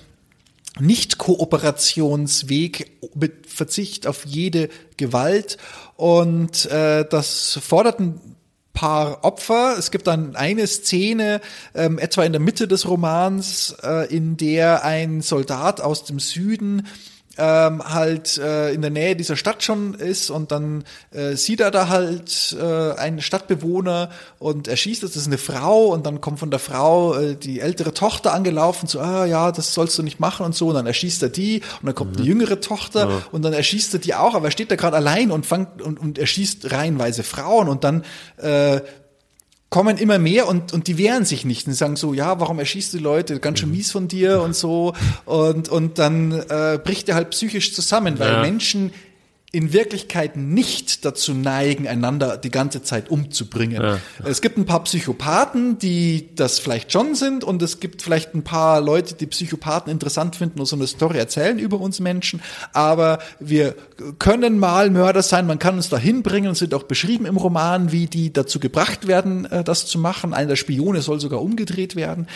nicht-Kooperationsweg mit Verzicht auf jede Gewalt und äh, das fordert ein paar Opfer. Es gibt dann eine Szene, ähm, etwa in der Mitte des Romans, äh, in der ein Soldat aus dem Süden ähm, halt äh, in der Nähe dieser Stadt schon ist und dann äh, sieht er da halt äh, einen Stadtbewohner und erschießt es, das ist eine Frau und dann kommt von der Frau äh, die ältere Tochter angelaufen, so, ah ja, das sollst du nicht machen und so. Und dann erschießt er die und dann kommt die jüngere Tochter und dann erschießt er die auch, aber er steht da gerade allein und fangt und, und erschießt reihenweise Frauen und dann äh, kommen immer mehr und, und die wehren sich nicht und sagen so, ja, warum erschießt du Leute, ganz schön mies von dir und so. Und, und dann äh, bricht er halt psychisch zusammen, weil Ja. Menschen in Wirklichkeit nicht dazu neigen, einander die ganze Zeit umzubringen. Ja. Es gibt ein paar Psychopathen, die das vielleicht schon sind und es gibt vielleicht ein paar Leute, die Psychopathen interessant finden und so eine Story erzählen über uns Menschen, aber wir können mal Mörder sein, man kann uns dahin bringen und sind auch beschrieben im Roman, wie die dazu gebracht werden, äh, das zu machen. Einer der Spione soll sogar umgedreht werden.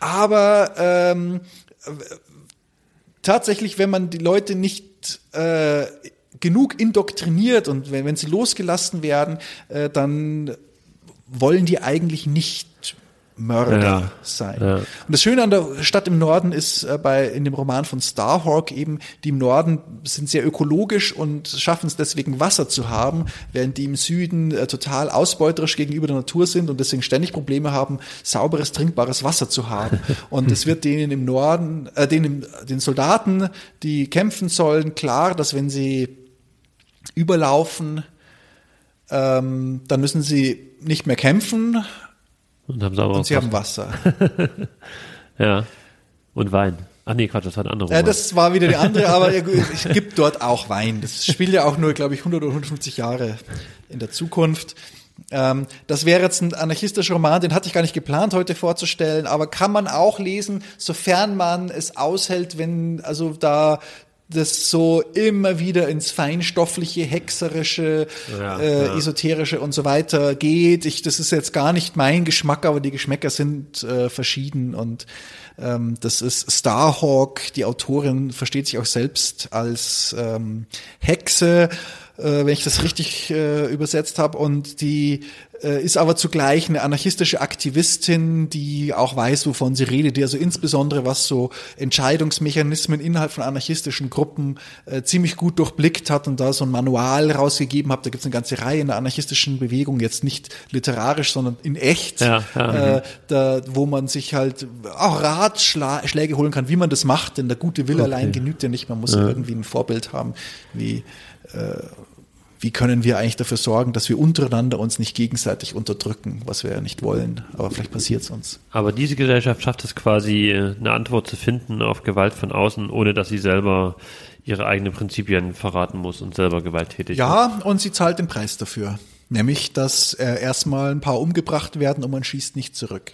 Aber ähm, tatsächlich, wenn man die Leute nicht äh, genug indoktriniert und wenn, wenn sie losgelassen werden, äh, dann wollen die eigentlich nicht Mörder Ja. sein. Ja. Und das Schöne an der Stadt im Norden ist äh, bei in dem Roman von Starhawk eben, die im Norden sind sehr ökologisch und schaffen es deswegen Wasser zu haben, während die im Süden äh, total ausbeuterisch gegenüber der Natur sind und deswegen ständig Probleme haben, sauberes, trinkbares Wasser zu haben. Und es wird denen im Norden, äh, denen, den Soldaten, die kämpfen sollen, klar, dass wenn sie überlaufen, ähm, dann müssen sie nicht mehr kämpfen Und haben sauber und sie haben Wasser. Ja. Und Wein. Ach nee, Quatsch, das war ein anderer. Ja, das war wieder die andere, aber es gibt dort auch Wein. Das spielt ja auch nur, glaube ich, 100 oder 150 Jahre in der Zukunft. Ähm, das wäre jetzt ein anarchistischer Roman, den hatte ich gar nicht geplant heute vorzustellen, aber kann man auch lesen, sofern man es aushält, wenn also da das so immer wieder ins feinstoffliche, hexerische, Ja, äh, ja. esoterische und so weiter geht. Ich, das ist jetzt gar nicht mein Geschmack, aber die Geschmäcker sind äh, verschieden und ähm, das ist Starhawk. Die Autorin versteht sich auch selbst als ähm, Hexe, wenn ich das richtig äh, übersetzt habe. Und die äh, ist aber zugleich eine anarchistische Aktivistin, die auch weiß, wovon sie redet, die also insbesondere was so Entscheidungsmechanismen innerhalb von anarchistischen Gruppen äh, ziemlich gut durchblickt hat und da so ein Manual rausgegeben hat. Da gibt es eine ganze Reihe in der anarchistischen Bewegung, jetzt nicht literarisch, sondern in echt, Ja, ja. Äh, da, wo man sich halt auch Ratschläge holen kann, wie man das macht, denn der gute Will allein genügt ja nicht, man muss ja. irgendwie ein Vorbild haben, wie äh, wie können wir eigentlich dafür sorgen, dass wir untereinander uns nicht gegenseitig unterdrücken, was wir ja nicht wollen, aber vielleicht passiert es uns. Aber diese Gesellschaft schafft es quasi, äh, eine Antwort zu finden auf Gewalt von außen, ohne dass sie selber ihre eigenen Prinzipien verraten muss und selber gewalttätig ist. Ja, und sie zahlt den Preis dafür. Nämlich, dass äh, erstmal ein paar umgebracht werden und man schießt nicht zurück.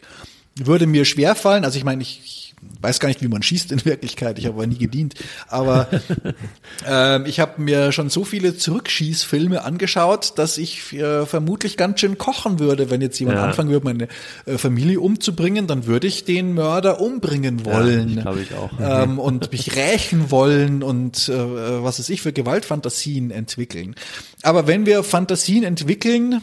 Würde mir schwerfallen, also ich meine, ich, ich weiß gar nicht, wie man schießt in Wirklichkeit, ich habe aber nie gedient, aber ähm, ich habe mir schon so viele Zurückschießfilme angeschaut, dass ich äh, vermutlich ganz schön kochen würde, wenn jetzt jemand Ja. anfangen würde, meine äh, Familie umzubringen, dann würde ich den Mörder umbringen wollen. ich glaube ich auch. Ähm, und mich rächen wollen und äh, was weiß ich für Gewaltfantasien entwickeln. Aber wenn wir Fantasien entwickeln,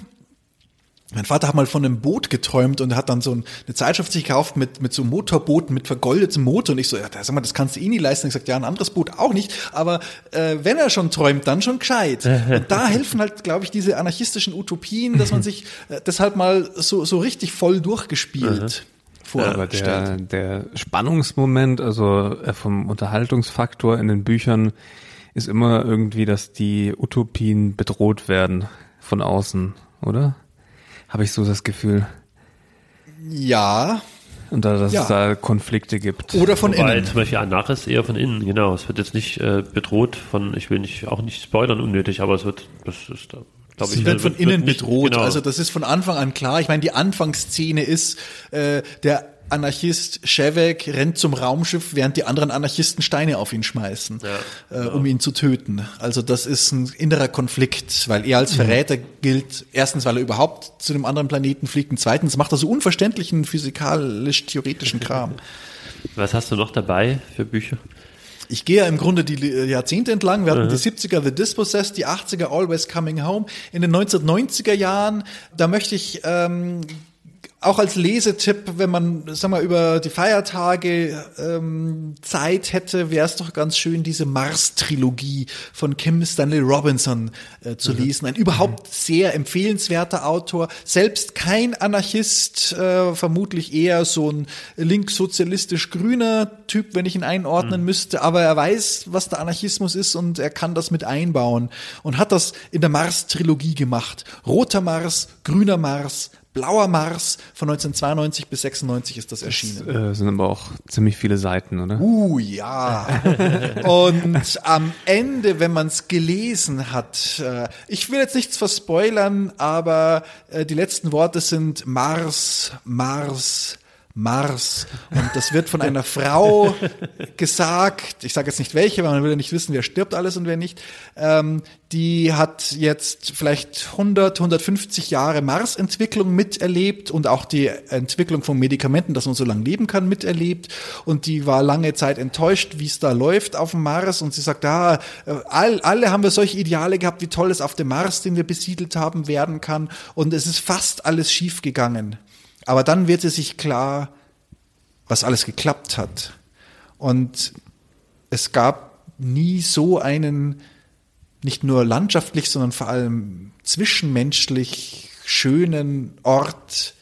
mein Vater hat mal von einem Boot geträumt und hat dann so ein- eine Zeitschrift sich gekauft mit, mit so Motorbooten, mit vergoldetem Motor. Und ich so, ja, sag mal, das kannst du eh nie leisten. Ich gesagt, ja, ein anderes Boot auch nicht. Aber äh, wenn er schon träumt, dann schon gescheit. Und da helfen halt, glaube ich, diese anarchistischen Utopien, dass man sich äh, deshalb mal so, so richtig voll durchgespielt Aber der, vorstellt. der Spannungsmoment, also äh, vom Unterhaltungsfaktor in den Büchern, ist immer irgendwie, dass die Utopien bedroht werden von außen, oder? Habe ich so das Gefühl. Ja, Und da, dass Ja. es da Konflikte gibt. oder von Wobei innen. zum Beispiel Anarchis eher von innen, genau. Es wird jetzt nicht äh, bedroht von, ich will nicht, auch nicht spoilern unnötig, aber es wird, das ist, glaube ich, Sie wird von innen nicht- bedroht. Genau. Also das ist von Anfang an klar. Ich meine, die Anfangsszene ist, äh, der Anarchist Shevek rennt zum Raumschiff, während die anderen Anarchisten Steine auf ihn schmeißen, äh, um ihn zu töten. Also das ist ein innerer Konflikt, weil er als Verräter gilt, erstens, weil er überhaupt zu einem anderen Planeten fliegt und zweitens macht er so unverständlichen physikalisch-theoretischen Kram. Was hast du noch dabei für Bücher? Ich gehe ja im Grunde die äh, Jahrzehnte entlang. Wir hatten die 70er The Dispossessed, die 80er Always Coming Home. In den 1990er Jahren, da möchte ich ähm, auch als Lesetipp, wenn man, sag mal, über die Feiertage ähm, Zeit hätte, wäre es doch ganz schön, diese Mars-Trilogie von Kim Stanley Robinson äh, zu lesen. Ein überhaupt sehr empfehlenswerter Autor. Selbst kein Anarchist, äh, vermutlich eher so ein linkssozialistisch-grüner Typ, wenn ich ihn einordnen müsste. Aber er weiß, was der Anarchismus ist und er kann das mit einbauen. Und hat das in der Mars-Trilogie gemacht. Roter Mars, grüner Mars, Blauer Mars von 1992 bis 96 ist das erschienen. Das äh, sind aber auch ziemlich viele Seiten, oder? Uh, ja. Und am Ende, wenn man es gelesen hat, äh, ich will jetzt nichts verspoilern, aber äh, die letzten Worte sind Mars, Mars, Mars. Und das wird von einer Frau gesagt, ich sage jetzt nicht welche, weil man will ja nicht wissen, wer stirbt alles und wer nicht. Ähm, die hat jetzt vielleicht 100, 150 Jahre Mars-Entwicklung miterlebt und auch die Entwicklung von Medikamenten, dass man so lange leben kann, miterlebt. Und die war lange Zeit enttäuscht, wie es da läuft auf dem Mars. Und sie sagt, ah, all, alle haben wir solche Ideale gehabt, wie toll es auf dem Mars, den wir besiedelt haben, werden kann. Und es ist fast alles schief gegangen. Aber dann wird es sich klar, was alles geklappt hat. Und es gab nie so einen, nicht nur landschaftlich, sondern vor allem zwischenmenschlich schönen Ort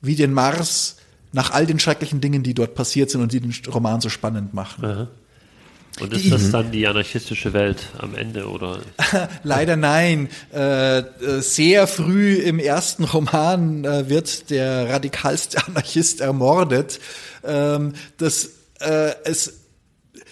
wie den Mars nach all den schrecklichen Dingen, die dort passiert sind und die den Roman so spannend machen. Aha. Und ist das dann die anarchistische Welt am Ende, oder? Leider nein. Äh, sehr früh im ersten Roman äh, wird der radikalste Anarchist ermordet. Ähm, das, äh, es,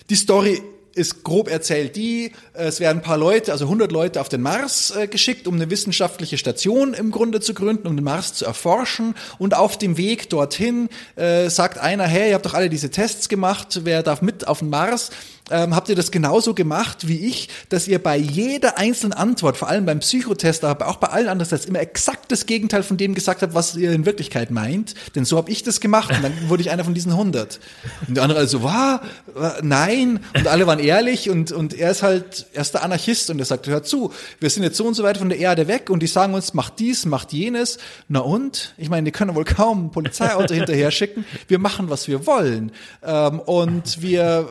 die Story ist grob erzählt die, es werden ein paar Leute, also 100 Leute auf den Mars äh, geschickt, um eine wissenschaftliche Station im Grunde zu gründen, um den Mars zu erforschen. Und auf dem Weg dorthin äh, sagt einer, hey, ihr habt doch alle diese Tests gemacht, wer darf mit auf den Mars? Ähm, habt ihr das genauso gemacht wie ich, dass ihr bei jeder einzelnen Antwort, vor allem beim Psychotest, aber auch bei allen anderen Tests, immer exakt das Gegenteil von dem gesagt habt, was ihr in Wirklichkeit meint. Denn so habe ich das gemacht und dann wurde ich einer von diesen 100. Und der andere also, war, nein. Und alle waren ehrlich und, und er ist halt, er ist der Anarchist und er sagt, hört zu, wir sind jetzt so und so weit von der Erde weg und die sagen uns, macht dies, macht jenes. Na und? Ich meine, die können wohl kaum ein Polizeiauto hinterher schicken. Wir machen, was wir wollen. Ähm, und wir,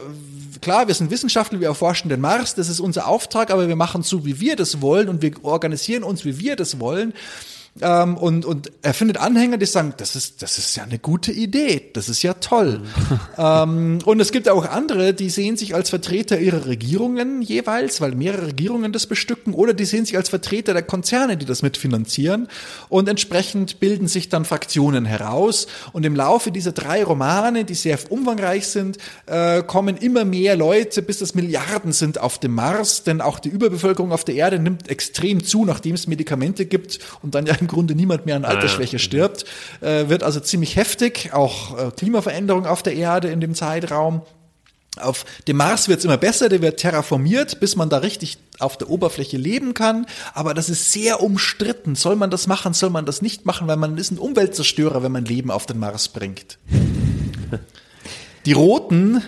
klar, wir sind Wissenschaftler, wir erforschen den Mars, das ist unser Auftrag, aber wir machen so, wie wir das wollen und wir organisieren uns, wie wir das wollen. Ähm, und, und er findet Anhänger, die sagen, das ist, das ist ja eine gute Idee, das ist ja toll. ähm, und es gibt auch andere, die sehen sich als Vertreter ihrer Regierungen jeweils, weil mehrere Regierungen das bestücken, oder die sehen sich als Vertreter der Konzerne, die das mitfinanzieren. Und entsprechend bilden sich dann Fraktionen heraus. Und im Laufe dieser drei Romane, die sehr umfangreich sind, äh, kommen immer mehr Leute, bis es Milliarden sind auf dem Mars, denn auch die Überbevölkerung auf der Erde nimmt extrem zu, nachdem es Medikamente gibt und dann ja im Grunde niemand mehr an Altersschwäche stirbt. Äh, wird also ziemlich heftig, auch äh, Klimaveränderung auf der Erde in dem Zeitraum. Auf dem Mars wird es immer besser, der wird terraformiert, bis man da richtig auf der Oberfläche leben kann. Aber das ist sehr umstritten. Soll man das machen, soll man das nicht machen, weil man ist ein Umweltzerstörer, wenn man Leben auf den Mars bringt. Die Roten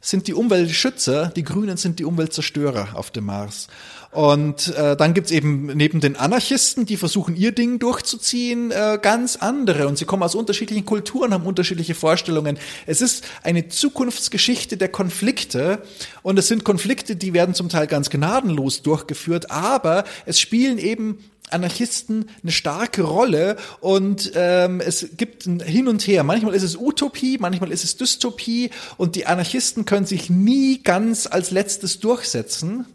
sind die Umweltschützer, die Grünen sind die Umweltzerstörer auf dem Mars. Und äh, dann gibt's eben neben den Anarchisten, die versuchen, ihr Ding durchzuziehen, äh, ganz andere. Und sie kommen aus unterschiedlichen Kulturen, haben unterschiedliche Vorstellungen. Es ist eine Zukunftsgeschichte der Konflikte. Und es sind Konflikte, die werden zum Teil ganz gnadenlos durchgeführt, aber es spielen eben Anarchisten eine starke Rolle und ähm, es gibt ein Hin und Her. Manchmal ist es Utopie, manchmal ist es Dystopie und die Anarchisten können sich nie ganz als letztes durchsetzen.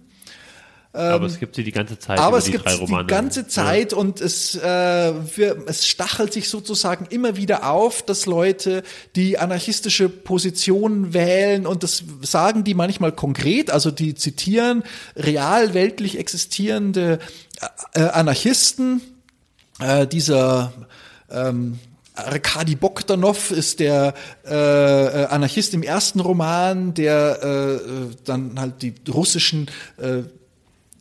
Aber es gibt sie die ganze Zeit. Aber es die gibt die ganze Zeit ja. und es, äh, wir, es stachelt sich sozusagen immer wieder auf, dass Leute die anarchistische Position wählen und das sagen die manchmal konkret, also die zitieren real weltlich existierende äh, Anarchisten. Äh, dieser ähm, Arkadi Bogdanov ist der äh, äh, Anarchist im ersten Roman, der äh, dann halt die russischen äh,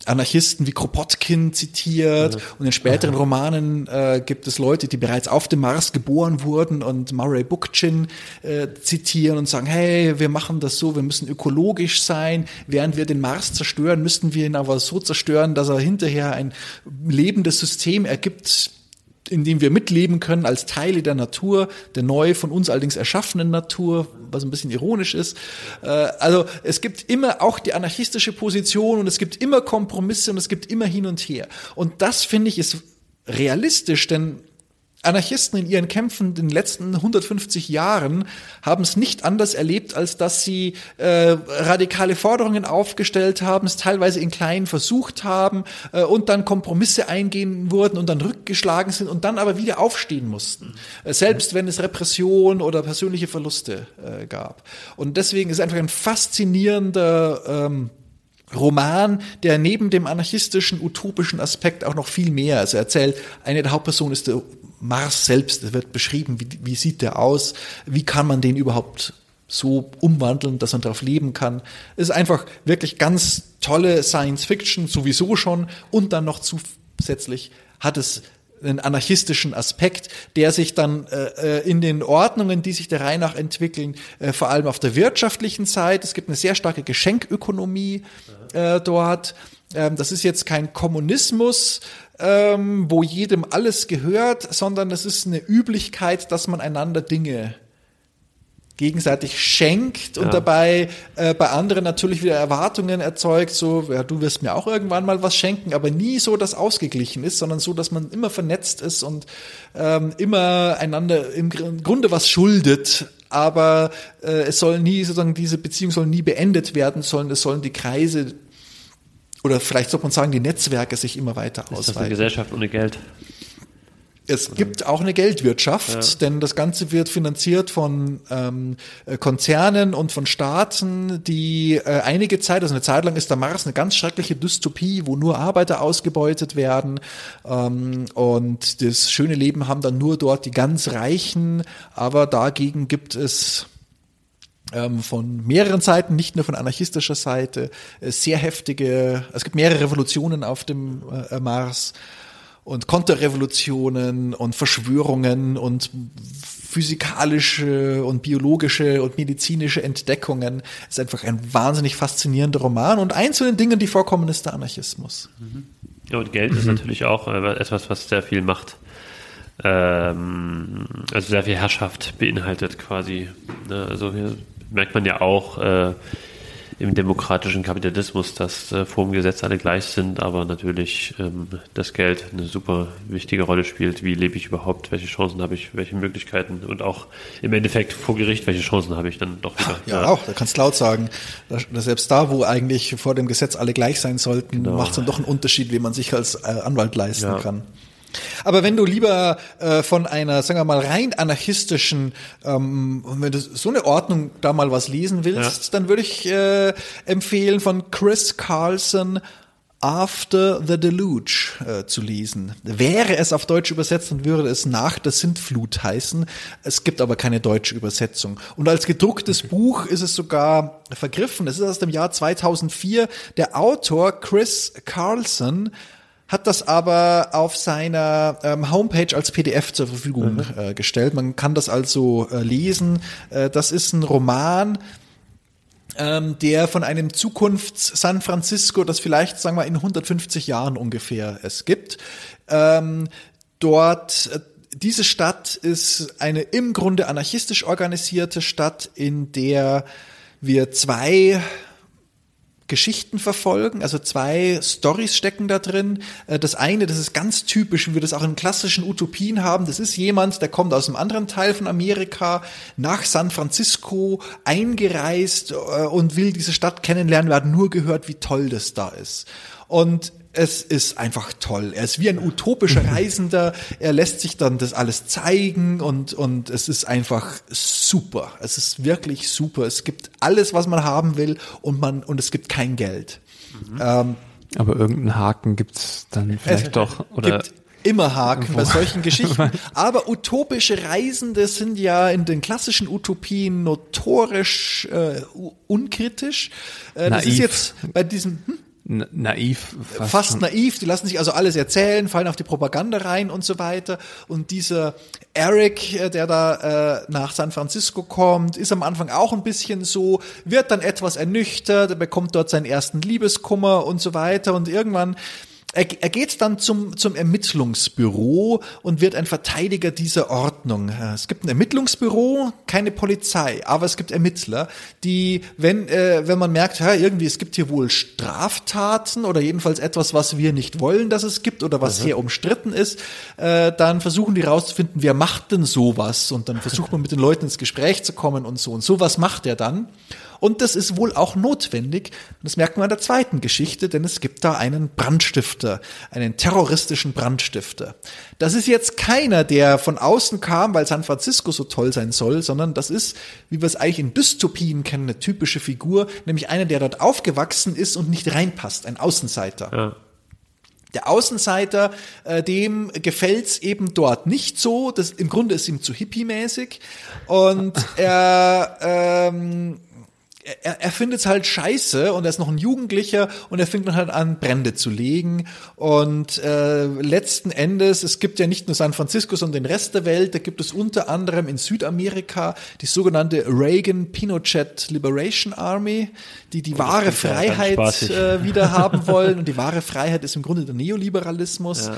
Anarchisten wie Kropotkin zitiert ja. und in späteren Aha. Romanen äh, gibt es Leute, die bereits auf dem Mars geboren wurden und Murray Bookchin äh, zitieren und sagen, hey, wir machen das so, wir müssen ökologisch sein, während wir den Mars zerstören, müssten wir ihn aber so zerstören, dass er hinterher ein lebendes System ergibt, in dem wir mitleben können als Teile der Natur, der neu von uns allerdings erschaffenen Natur, was ein bisschen ironisch ist. Äh, also es gibt immer auch die anarchistische Position und es gibt immer Kompromisse und es gibt immer hin und her. Und das finde ich ist realistisch, denn Anarchisten in ihren Kämpfen in den letzten 150 Jahren haben es nicht anders erlebt, als dass sie äh, radikale Forderungen aufgestellt haben, es teilweise in kleinen versucht haben äh, und dann Kompromisse eingehen wurden und dann rückgeschlagen sind und dann aber wieder aufstehen mussten, äh, selbst wenn es Repression oder persönliche Verluste äh, gab. Und deswegen ist einfach ein faszinierender ähm, Roman, der neben dem anarchistischen, utopischen Aspekt auch noch viel mehr, also erzählt, eine der Hauptpersonen ist der Mars selbst, wird beschrieben, wie, wie sieht der aus, wie kann man den überhaupt so umwandeln, dass man darauf leben kann. Es ist einfach wirklich ganz tolle Science Fiction, sowieso schon, und dann noch zusätzlich hat es einen anarchistischen Aspekt, der sich dann äh, äh, in den Ordnungen, die sich der Reihe nach entwickeln, äh, vor allem auf der wirtschaftlichen Seite, es gibt eine sehr starke Geschenkökonomie äh, dort. Ähm, das ist jetzt kein Kommunismus, ähm, wo jedem alles gehört, sondern es ist eine Üblichkeit, dass man einander Dinge gegenseitig schenkt und Ja. dabei äh, bei anderen natürlich wieder Erwartungen erzeugt, so, ja, du wirst mir auch irgendwann mal was schenken, aber nie so, dass ausgeglichen ist, sondern so, dass man immer vernetzt ist und ähm, immer einander im Gr- Grunde was schuldet, aber äh, es soll nie, sozusagen, diese Beziehung soll nie beendet werden, sondern es sollen die Kreise oder vielleicht sollte man sagen, die Netzwerke sich immer weiter Ist das eine ausweiten. Gesellschaft ohne Geld? Es gibt auch eine Geldwirtschaft, denn das Ganze wird finanziert von ähm, äh, Konzernen und von Staaten, die äh, einige Zeit, also eine Zeit lang ist der Mars eine ganz schreckliche Dystopie, wo nur Arbeiter ausgebeutet werden ähm, und das schöne Leben haben dann nur dort die ganz Reichen, aber dagegen gibt es von mehreren Seiten, nicht nur von anarchistischer Seite, äh, sehr heftige, es gibt mehrere Revolutionen auf dem äh, Mars und Konterrevolutionen und Verschwörungen und physikalische und biologische und medizinische Entdeckungen. Es ist einfach ein wahnsinnig faszinierender Roman und eins von den Dingen, die vorkommen, ist der Anarchismus. Ja, und Geld ist natürlich auch äh, etwas, was sehr viel Macht, ähm, also sehr viel Herrschaft beinhaltet quasi. Ne? Also hier merkt man ja auch äh, im demokratischen Kapitalismus, dass äh, vor dem Gesetz alle gleich sind, aber natürlich ähm, das Geld eine super wichtige Rolle spielt. Wie lebe ich überhaupt? Welche Chancen habe ich? Welche Möglichkeiten? Und auch im Endeffekt vor Gericht, welche Chancen habe ich dann doch wieder? Ja, auch, da kannst du laut sagen, dass, dass selbst da, wo eigentlich vor dem Gesetz alle gleich sein sollten, macht es dann doch einen Unterschied, wie man sich als äh, Anwalt leisten Ja. kann. Aber wenn du lieber äh, von einer, sagen wir mal, rein anarchistischen, ähm, wenn du so eine Ordnung da mal was lesen willst, dann würde ich äh, empfehlen von Chris Carlson After the Deluge äh, zu lesen. Wäre es auf Deutsch übersetzt, dann würde es nach der Sintflut heißen. Es gibt aber keine deutsche Übersetzung. Und als gedrucktes Buch ist es sogar vergriffen. Es ist aus dem Jahr 2004. Der Autor Chris Carlson hat das aber auf seiner ähm, Homepage als PDF zur Verfügung äh, gestellt. Man kann das also äh, lesen. Äh, das ist ein Roman, ähm, der von einem Zukunfts-San Francisco, das vielleicht, sagen wir, in 150 Jahren ungefähr es gibt. Ähm, dort, äh, diese Stadt ist eine im Grunde anarchistisch organisierte Stadt, in der wir zwei Geschichten verfolgen, also zwei Stories stecken da drin. Äh, Das eine, das ist ganz typisch, wie wir das auch in klassischen Utopien haben. Das ist jemand, der kommt aus einem anderen Teil von Amerika nach San Francisco eingereist äh, und will diese Stadt kennenlernen. Wir hatten nur gehört, wie toll das da ist. Und es ist einfach toll. Er ist wie ein utopischer Reisender. Er lässt sich dann das alles zeigen und, und es ist einfach super. Es ist wirklich super. Es gibt alles, was man haben will und man, und es gibt kein Geld. Ähm, Aber irgendeinen Haken gibt's dann vielleicht doch. Oder gibt immer Haken bei solchen Geschichten. Aber utopische Reisende sind ja in den klassischen Utopien notorisch äh, unkritisch. Äh, das ist jetzt bei diesem hm, naiv fast, fast naiv, die lassen sich also alles erzählen, fallen auf die Propaganda rein und so weiter. Und dieser Eric, äh, der da äh, nach San Francisco kommt, ist am Anfang auch ein bisschen so, wird dann etwas ernüchtert, er bekommt dort seinen ersten Liebeskummer und so weiter. Und irgendwann er, er geht dann zum, zum Ermittlungsbüro und wird ein Verteidiger dieser Ordnung. Es gibt ein Ermittlungsbüro, keine Polizei, aber es gibt Ermittler, die, wenn, äh, wenn man merkt, ja, irgendwie, es gibt hier wohl Straftaten oder jedenfalls etwas, was wir nicht wollen, dass es gibt oder was sehr umstritten ist, äh, dann versuchen die rauszufinden, wer macht denn sowas? Und dann versucht man mit den Leuten ins Gespräch zu kommen und so. Und sowas macht er dann. Und das ist wohl auch notwendig. Das merkt man an der zweiten Geschichte, denn es gibt da einen Brandstifter, einen terroristischen Brandstifter. Das ist jetzt keiner, der von außen kam, weil San Francisco so toll sein soll, sondern das ist, wie wir es eigentlich in Dystopien kennen, eine typische Figur, nämlich einer, der dort aufgewachsen ist und nicht reinpasst, ein Außenseiter. Ja. Der Außenseiter, äh, dem gefällt's eben dort nicht so. Das, Im Grunde ist ihm zu hippie-mäßig. Und er, ähm, er, er findet es halt scheiße und er ist noch ein Jugendlicher und er fängt dann halt an, Brände zu legen. Und äh, letzten Endes, es gibt ja nicht nur San Francisco, sondern den Rest der Welt, da gibt es unter anderem in Südamerika die sogenannte Reagan Pinochet Liberation Army, die die wahre ja ganz Freiheit äh, wieder haben wollen. Und die wahre Freiheit ist im Grunde der Neoliberalismus.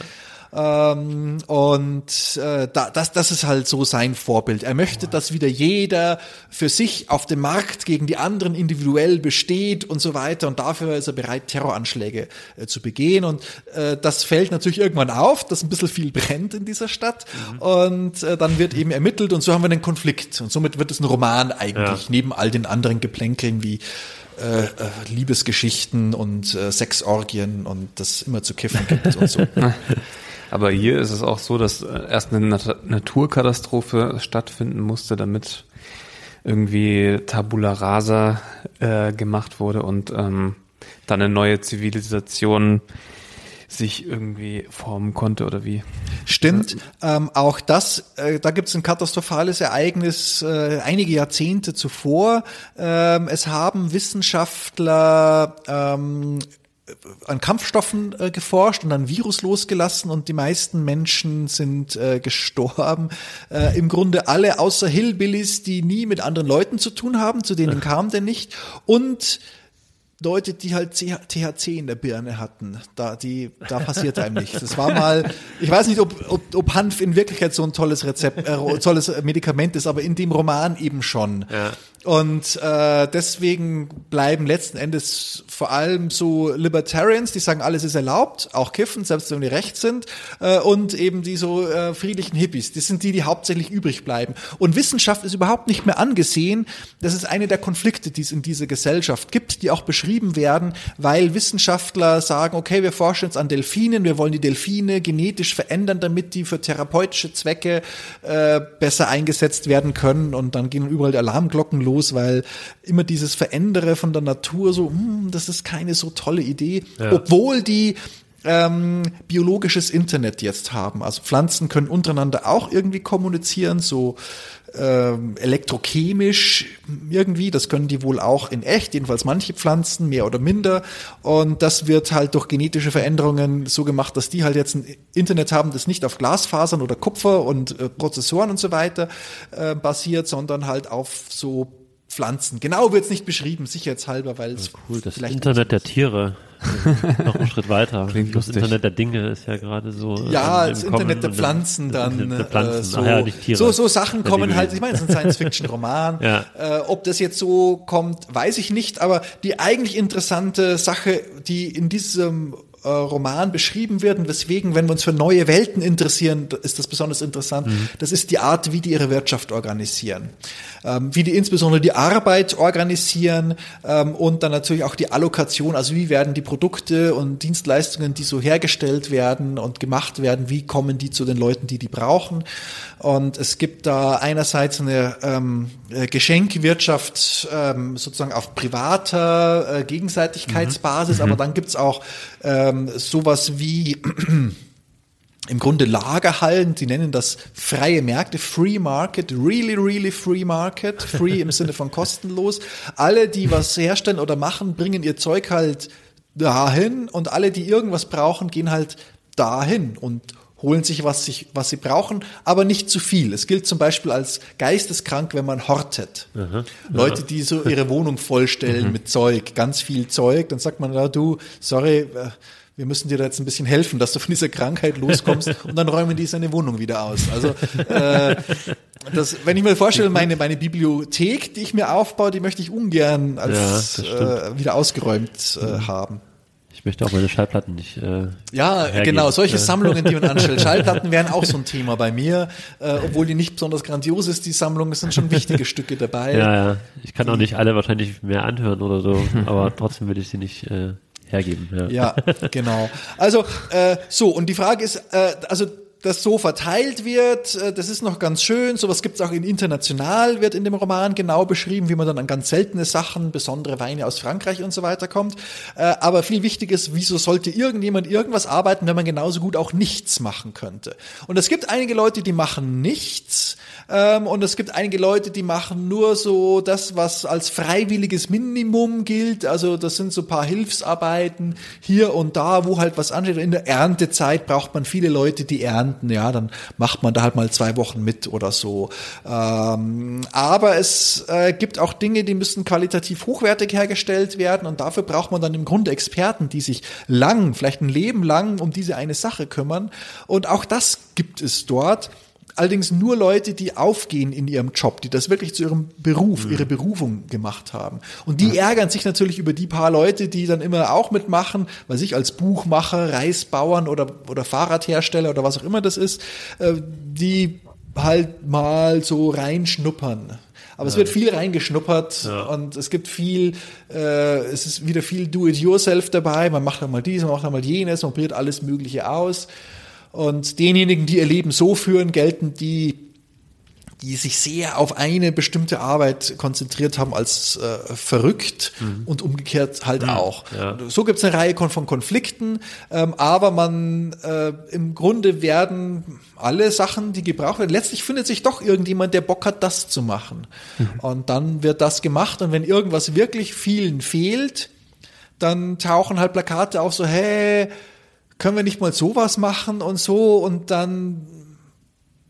Ähm, und äh, da, das, das ist halt so sein Vorbild. Er möchte, dass wieder jeder für sich auf dem Markt gegen die anderen individuell besteht und so weiter. Und dafür ist er bereit, Terroranschläge äh, zu begehen. Und äh, das fällt natürlich irgendwann auf, dass ein bisschen viel brennt in dieser Stadt. Und äh, dann wird eben ermittelt und so haben wir einen Konflikt. Und somit wird es ein Roman eigentlich, Ja. neben all den anderen Geplänkeln wie äh, äh, Liebesgeschichten und äh, Sexorgien und das immer zu kiffen gibt und so. Aber hier ist es auch so, dass äh, erst eine Nat Naturkatastrophe stattfinden musste, damit irgendwie Tabula Rasa äh, gemacht wurde und ähm, dann eine neue Zivilisation sich irgendwie formen konnte oder wie. Stimmt, ähm, auch das, äh, da gibt es ein katastrophales Ereignis äh, einige Jahrzehnte zuvor. Ähm, es haben Wissenschaftler ähm, an Kampfstoffen äh, geforscht und ein Virus losgelassen und die meisten Menschen sind äh, gestorben. Äh, Im Grunde alle außer Hillbillies, die nie mit anderen Leuten zu tun haben, zu denen kam der nicht. Und Leute, die halt THC in der Birne hatten, da, die, da passiert einem nichts. Das war mal, ich weiß nicht, ob, ob, ob Hanf in Wirklichkeit so ein tolles Rezept, äh, tolles Medikament ist, aber in dem Roman eben schon. Ja. Und äh, deswegen bleiben letzten Endes vor allem so Libertarians, die sagen, alles ist erlaubt, auch kiffen, selbst wenn die recht sind, äh, und eben die so äh, friedlichen Hippies. Das sind die, die hauptsächlich übrig bleiben. Und Wissenschaft ist überhaupt nicht mehr angesehen. Das ist eine der Konflikte, die es in dieser Gesellschaft gibt, die auch beschrieben werden, weil Wissenschaftler sagen, okay, wir forschen jetzt an Delfinen, wir wollen die Delfine genetisch verändern, damit die für therapeutische Zwecke äh, besser eingesetzt werden können. Und dann gehen überall Alarmglocken los, weil immer dieses Verändere von der Natur so, hm, das ist keine so tolle Idee, Ja. obwohl die ähm, biologisches Internet jetzt haben. Also Pflanzen können untereinander auch irgendwie kommunizieren, so ähm, elektrochemisch irgendwie. Das können die wohl auch in echt, jedenfalls manche Pflanzen, mehr oder minder. Und das wird halt durch genetische Veränderungen so gemacht, dass die halt jetzt ein Internet haben, das nicht auf Glasfasern oder Kupfer und äh, Prozessoren und so weiter äh, basiert, sondern halt auf so Pflanzen. Genau wird es nicht beschrieben, sicherheitshalber, weil es Cool, das vielleicht Internet der Tiere. Noch einen Schritt weiter. Klingt das lustig. Internet der Dinge ist ja gerade so. Ja, im das Kommen Internet der Pflanzen das dann. Internet der Pflanzen. Äh, so, ja, nicht Tiere. so, so Sachen kommen halt, ich meine, es ist ein Science-Fiction-Roman. Ja. äh, ob das jetzt so kommt, weiß ich nicht, aber die eigentlich interessante Sache, die in diesem äh, Roman beschrieben wird und weswegen, wenn wir uns für neue Welten interessieren, ist das besonders interessant. Mhm. Das ist die Art, wie die ihre Wirtschaft organisieren, ähm, wie die insbesondere die Arbeit organisieren ähm, und dann natürlich auch die Allokation, also wie werden die Produkte und Dienstleistungen, die so hergestellt werden und gemacht werden, wie kommen die zu den Leuten, die die brauchen. Und es gibt da einerseits eine ähm, äh, Geschenkwirtschaft ähm, sozusagen auf privater äh, Gegenseitigkeitsbasis, aber dann gibt's auch ähm, sowas wie im Grunde Lagerhallen, die nennen das freie Märkte, Free Market, really, really Free Market, free im Sinne von kostenlos. Alle, die was herstellen oder machen, bringen ihr Zeug halt dahin und alle, die irgendwas brauchen, gehen halt dahin und holen sich was, sich, was sie brauchen, aber nicht zu viel. Es gilt zum Beispiel als geisteskrank, wenn man hortet. Leute, die so ihre Wohnung vollstellen mit Zeug, ganz viel Zeug, dann sagt man, ja, du, sorry, äh, wir müssen dir da jetzt ein bisschen helfen, dass du von dieser Krankheit loskommst und dann räumen die seine Wohnung wieder aus. Also äh, das, wenn ich mir vorstelle, meine, meine Bibliothek, die ich mir aufbaue, die möchte ich ungern als Ja, äh, wieder ausgeräumt äh, haben. Ich möchte auch meine Schallplatten nicht. Äh, Ja, hergeben. genau, solche Sammlungen, die man anstellt. Schallplatten wären auch so ein Thema bei mir, äh, obwohl die nicht besonders grandios ist, die Sammlung, es sind schon wichtige Stücke dabei. Ja, ja. Ich kann auch nicht alle wahrscheinlich mehr anhören oder so, aber trotzdem will ich sie nicht äh, hergeben. Ja. Ja, genau. Also äh, so, und die Frage ist, äh, also das so verteilt wird, äh, das ist noch ganz schön. Sowas gibt's auch in international, wird in dem Roman genau beschrieben, wie man dann an ganz seltene Sachen, besondere Weine aus Frankreich und so weiter kommt. Äh, aber viel wichtig ist, wieso sollte irgendjemand irgendwas arbeiten, wenn man genauso gut auch nichts machen könnte? Und es gibt einige Leute, die machen nichts. Ähm, und es gibt einige Leute, die machen nur so das, was als freiwilliges Minimum gilt. Also das sind so paar Hilfsarbeiten hier und da, wo halt was ansteht. In der Erntezeit braucht man viele Leute, die ernten. Ja, dann macht man da halt mal zwei Wochen mit oder so. Ähm, aber es äh, gibt auch Dinge, die müssen qualitativ hochwertig hergestellt werden. Und dafür braucht man dann im Grunde Experten, die sich lang, vielleicht ein Leben lang um diese eine Sache kümmern. Und auch das gibt es dort. Allerdings nur Leute, die aufgehen in ihrem Job, die das wirklich zu ihrem Beruf, ihre Berufung gemacht haben. Und die ärgern sich natürlich über die paar Leute, die dann immer auch mitmachen, weil sich als Buchmacher, Reisbauern oder, oder Fahrradhersteller oder was auch immer das ist, äh, die halt mal so reinschnuppern. Aber es wird viel reingeschnuppert und es gibt viel, äh, es ist wieder viel Do-it-yourself dabei. Man macht einmal dies, man macht einmal jenes, man probiert alles Mögliche aus. Und denjenigen, die ihr Leben so führen, gelten die, die sich sehr auf eine bestimmte Arbeit konzentriert haben, als äh, verrückt und umgekehrt halt auch. ja. So gibt es eine Reihe von, Konflikten, ähm, aber man äh, im Grunde werden alle Sachen, die gebraucht werden, letztlich findet sich doch irgendjemand, der Bock hat, das zu machen. Und dann wird das gemacht und wenn irgendwas wirklich vielen fehlt, dann tauchen halt Plakate auf so, hey, können wir nicht mal sowas machen und so und dann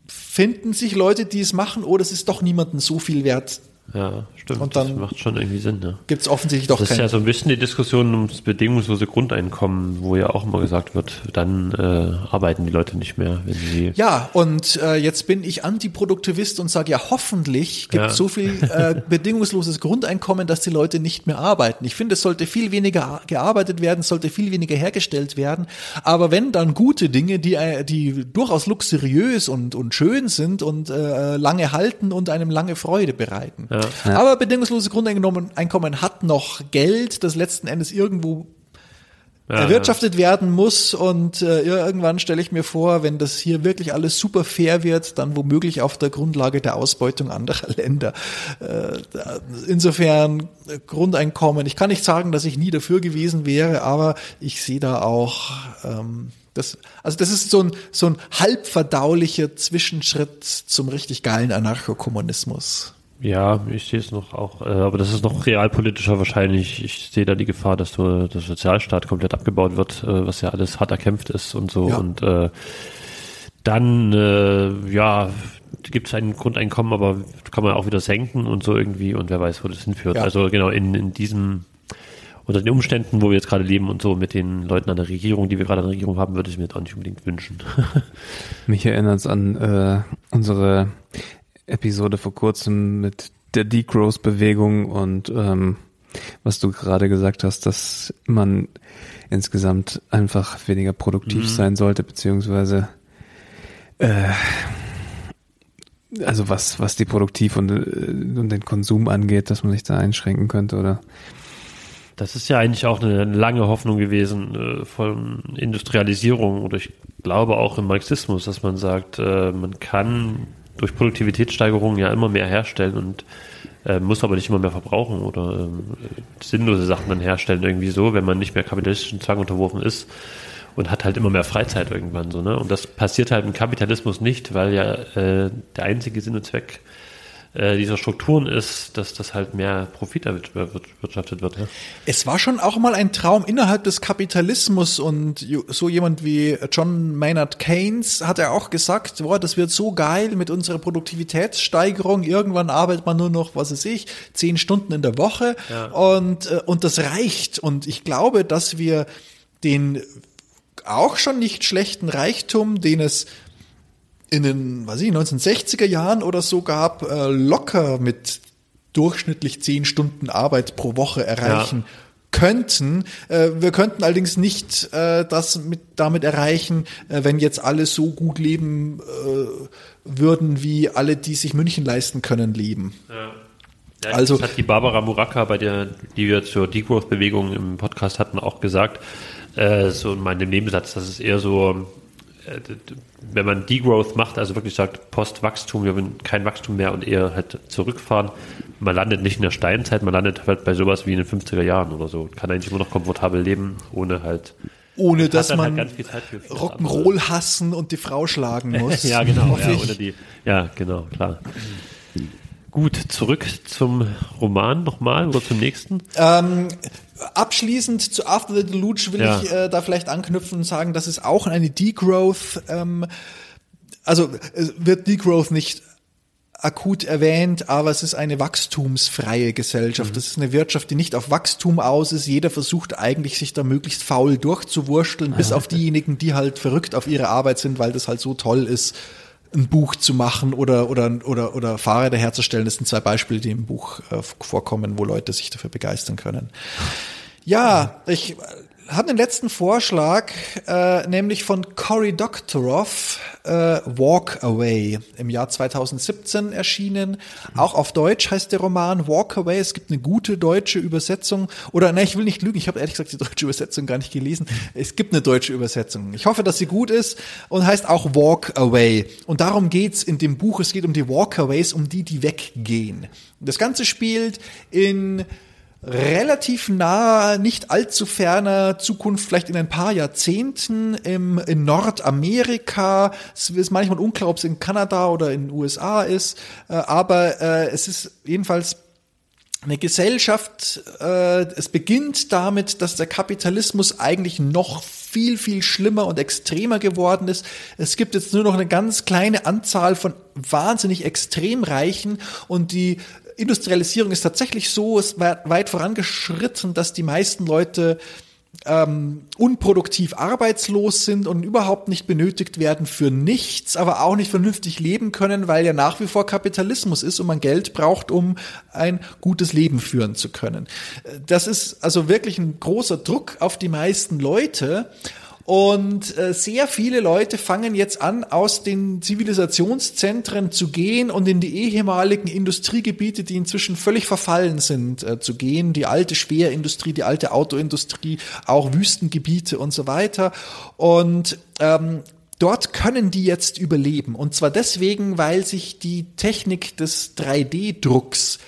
finden sich Leute, die es machen, oh, das ist doch niemandem so viel wert. Ja, stimmt. Und dann- das macht schon irgendwie Sinn, ja. Gibt es offensichtlich doch Das ist ja so ein bisschen die Diskussion ums bedingungslose Grundeinkommen, wo ja auch immer gesagt wird, dann äh, arbeiten die Leute nicht mehr, wenn sie. Ja, und äh, jetzt bin ich Antiproduktivist und sage ja, hoffentlich gibt Ja. so viel äh, bedingungsloses Grundeinkommen, dass die Leute nicht mehr arbeiten. Ich finde, es sollte viel weniger gearbeitet werden, es sollte viel weniger hergestellt werden. Aber wenn dann gute Dinge, die, äh, die durchaus luxuriös und, und schön sind und äh, lange halten und einem lange Freude bereiten. Aber bedingungsloses Grundeinkommen Einkommen hat noch Geld, das letzten Endes irgendwo Ja, erwirtschaftet werden muss und äh, ja, irgendwann stelle ich mir vor, wenn das hier wirklich alles super fair wird, dann womöglich auf der Grundlage der Ausbeutung anderer Länder. Äh, insofern äh, Grundeinkommen. Ich kann nicht sagen, dass ich nie dafür gewesen wäre, aber ich sehe da auch ähm, das, also das ist so ein, so ein halbverdaulicher Zwischenschritt zum richtig geilen Anarchokommunismus. Ja, ich sehe es noch auch, äh, aber das ist noch realpolitischer wahrscheinlich. Ich sehe da die Gefahr, dass so der Sozialstaat komplett abgebaut wird, äh, was ja alles hart erkämpft ist und so. Ja. Und äh, dann, äh, ja, gibt es ein Grundeinkommen, aber kann man auch wieder senken und so irgendwie und wer weiß, wo das hinführt. Ja. Also genau in, in diesem unter den Umständen, wo wir jetzt gerade leben und so mit den Leuten an der Regierung, die wir gerade an der Regierung haben, würde ich mir jetzt auch nicht unbedingt wünschen. Mich erinnert es an äh, unsere Episode vor kurzem mit der Degrowth-Bewegung und ähm, was du gerade gesagt hast, dass man insgesamt einfach weniger produktiv sein sollte, beziehungsweise äh, also was, was die Produktiv und, äh, und den Konsum angeht, dass man sich da einschränken könnte oder? Das ist ja eigentlich auch eine lange Hoffnung gewesen äh, von Industrialisierung. Oder ich glaube auch im Marxismus, dass man sagt, äh, man kann durch Produktivitätssteigerung ja immer mehr herstellen und äh, muss aber nicht immer mehr verbrauchen oder ähm, sinnlose Sachen dann herstellen irgendwie so, wenn man nicht mehr kapitalistischen Zwang unterworfen ist und hat halt immer mehr Freizeit irgendwann so, ne? Und das passiert halt im Kapitalismus nicht, weil ja äh, der einzige Sinn und Zweck äh, dieser Strukturen ist, dass das halt mehr Profit erwirtschaftet wird. Ja? Es war schon auch mal ein Traum innerhalb des Kapitalismus und so jemand wie John Maynard Keynes hat er auch gesagt, boah, das wird so geil mit unserer Produktivitätssteigerung. Irgendwann arbeitet man nur noch, was weiß ich, zehn Stunden in der Woche und, äh, und das reicht. Und ich glaube, dass wir den auch schon nicht schlechten Reichtum, den es in den, weiß ich, 1960er Jahren oder so gab, äh, locker mit durchschnittlich zehn Stunden Arbeit pro Woche erreichen Ja. könnten. Äh, wir könnten allerdings nicht äh, das mit, damit erreichen, äh, wenn jetzt alle so gut leben äh, würden, wie alle, die sich München leisten können, leben. Ja, Also- das hat die Barbara Muraka, bei der, die wir zur Degrowth-Bewegung im Podcast hatten, auch gesagt, äh, so in meinem Nebensatz, dass es eher so, wenn man Degrowth macht, also wirklich sagt, Postwachstum, wir wollen kein Wachstum mehr und eher halt zurückfahren, man landet nicht in der Steinzeit, man landet halt bei sowas wie in den 50er Jahren oder so, kann eigentlich immer noch komfortabel leben, ohne halt, Ohne dass halt man vieles Rock'n'Roll hassen und die Frau schlagen muss. ja, genau. Ja, oder die, ja, genau, klar. Gut, zurück zum Roman nochmal oder zum nächsten. Abschließend zu After the Deluge will Ja. ich äh, da vielleicht anknüpfen und sagen, das ist auch eine Degrowth. Ähm, also es wird Degrowth nicht akut erwähnt, aber es ist eine wachstumsfreie Gesellschaft. Das ist eine Wirtschaft, die nicht auf Wachstum aus ist. Jeder versucht eigentlich, sich da möglichst faul durchzuwursteln, bis auf diejenigen, die halt verrückt auf ihre Arbeit sind, weil das halt so toll ist, ein Buch zu machen oder, oder, oder, oder Fahrräder herzustellen. Das sind zwei Beispiele, die im Buch äh, vorkommen, wo Leute sich dafür begeistern können. Ja, ich habe den letzten Vorschlag, äh, nämlich von Cory Doctorow, äh, Walk Away, im Jahr 2017 erschienen. Auch auf Deutsch heißt der Roman Walk Away. Es gibt eine gute deutsche Übersetzung. Oder, nein, ich will nicht lügen, ich habe ehrlich gesagt die deutsche Übersetzung gar nicht gelesen. Es gibt eine deutsche Übersetzung. Ich hoffe, dass sie gut ist und heißt auch Walk Away. Und darum geht's in dem Buch. Es geht um die Walkaways, um die, die weggehen. Das Ganze spielt in relativ naher, nicht allzu ferner Zukunft, vielleicht in ein paar Jahrzehnten im, in Nordamerika. Es ist manchmal unklar, ob es in Kanada oder in den USA ist, äh, aber äh, es ist jedenfalls eine Gesellschaft, äh, es beginnt damit, dass der Kapitalismus eigentlich noch viel, viel schlimmer und extremer geworden ist. Es gibt jetzt nur noch eine ganz kleine Anzahl von wahnsinnig extrem Reichen und die Industrialisierung ist tatsächlich so, war weit vorangeschritten, dass die meisten Leute ähm, unproduktiv arbeitslos sind und überhaupt nicht benötigt werden für nichts, aber auch nicht vernünftig leben können, weil ja nach wie vor Kapitalismus ist und man Geld braucht, um ein gutes Leben führen zu können. Äh, Das ist also wirklich ein großer Druck auf die meisten Leute. Und äh, sehr viele Leute fangen jetzt an, aus den Zivilisationszentren zu gehen und in die ehemaligen Industriegebiete, die inzwischen völlig verfallen sind, äh, zu gehen. Die alte Schwerindustrie, die alte Autoindustrie, auch Wüstengebiete und so weiter. Und ähm, Dort können die jetzt überleben. Und zwar deswegen, weil sich die Technik des 3D-Drucks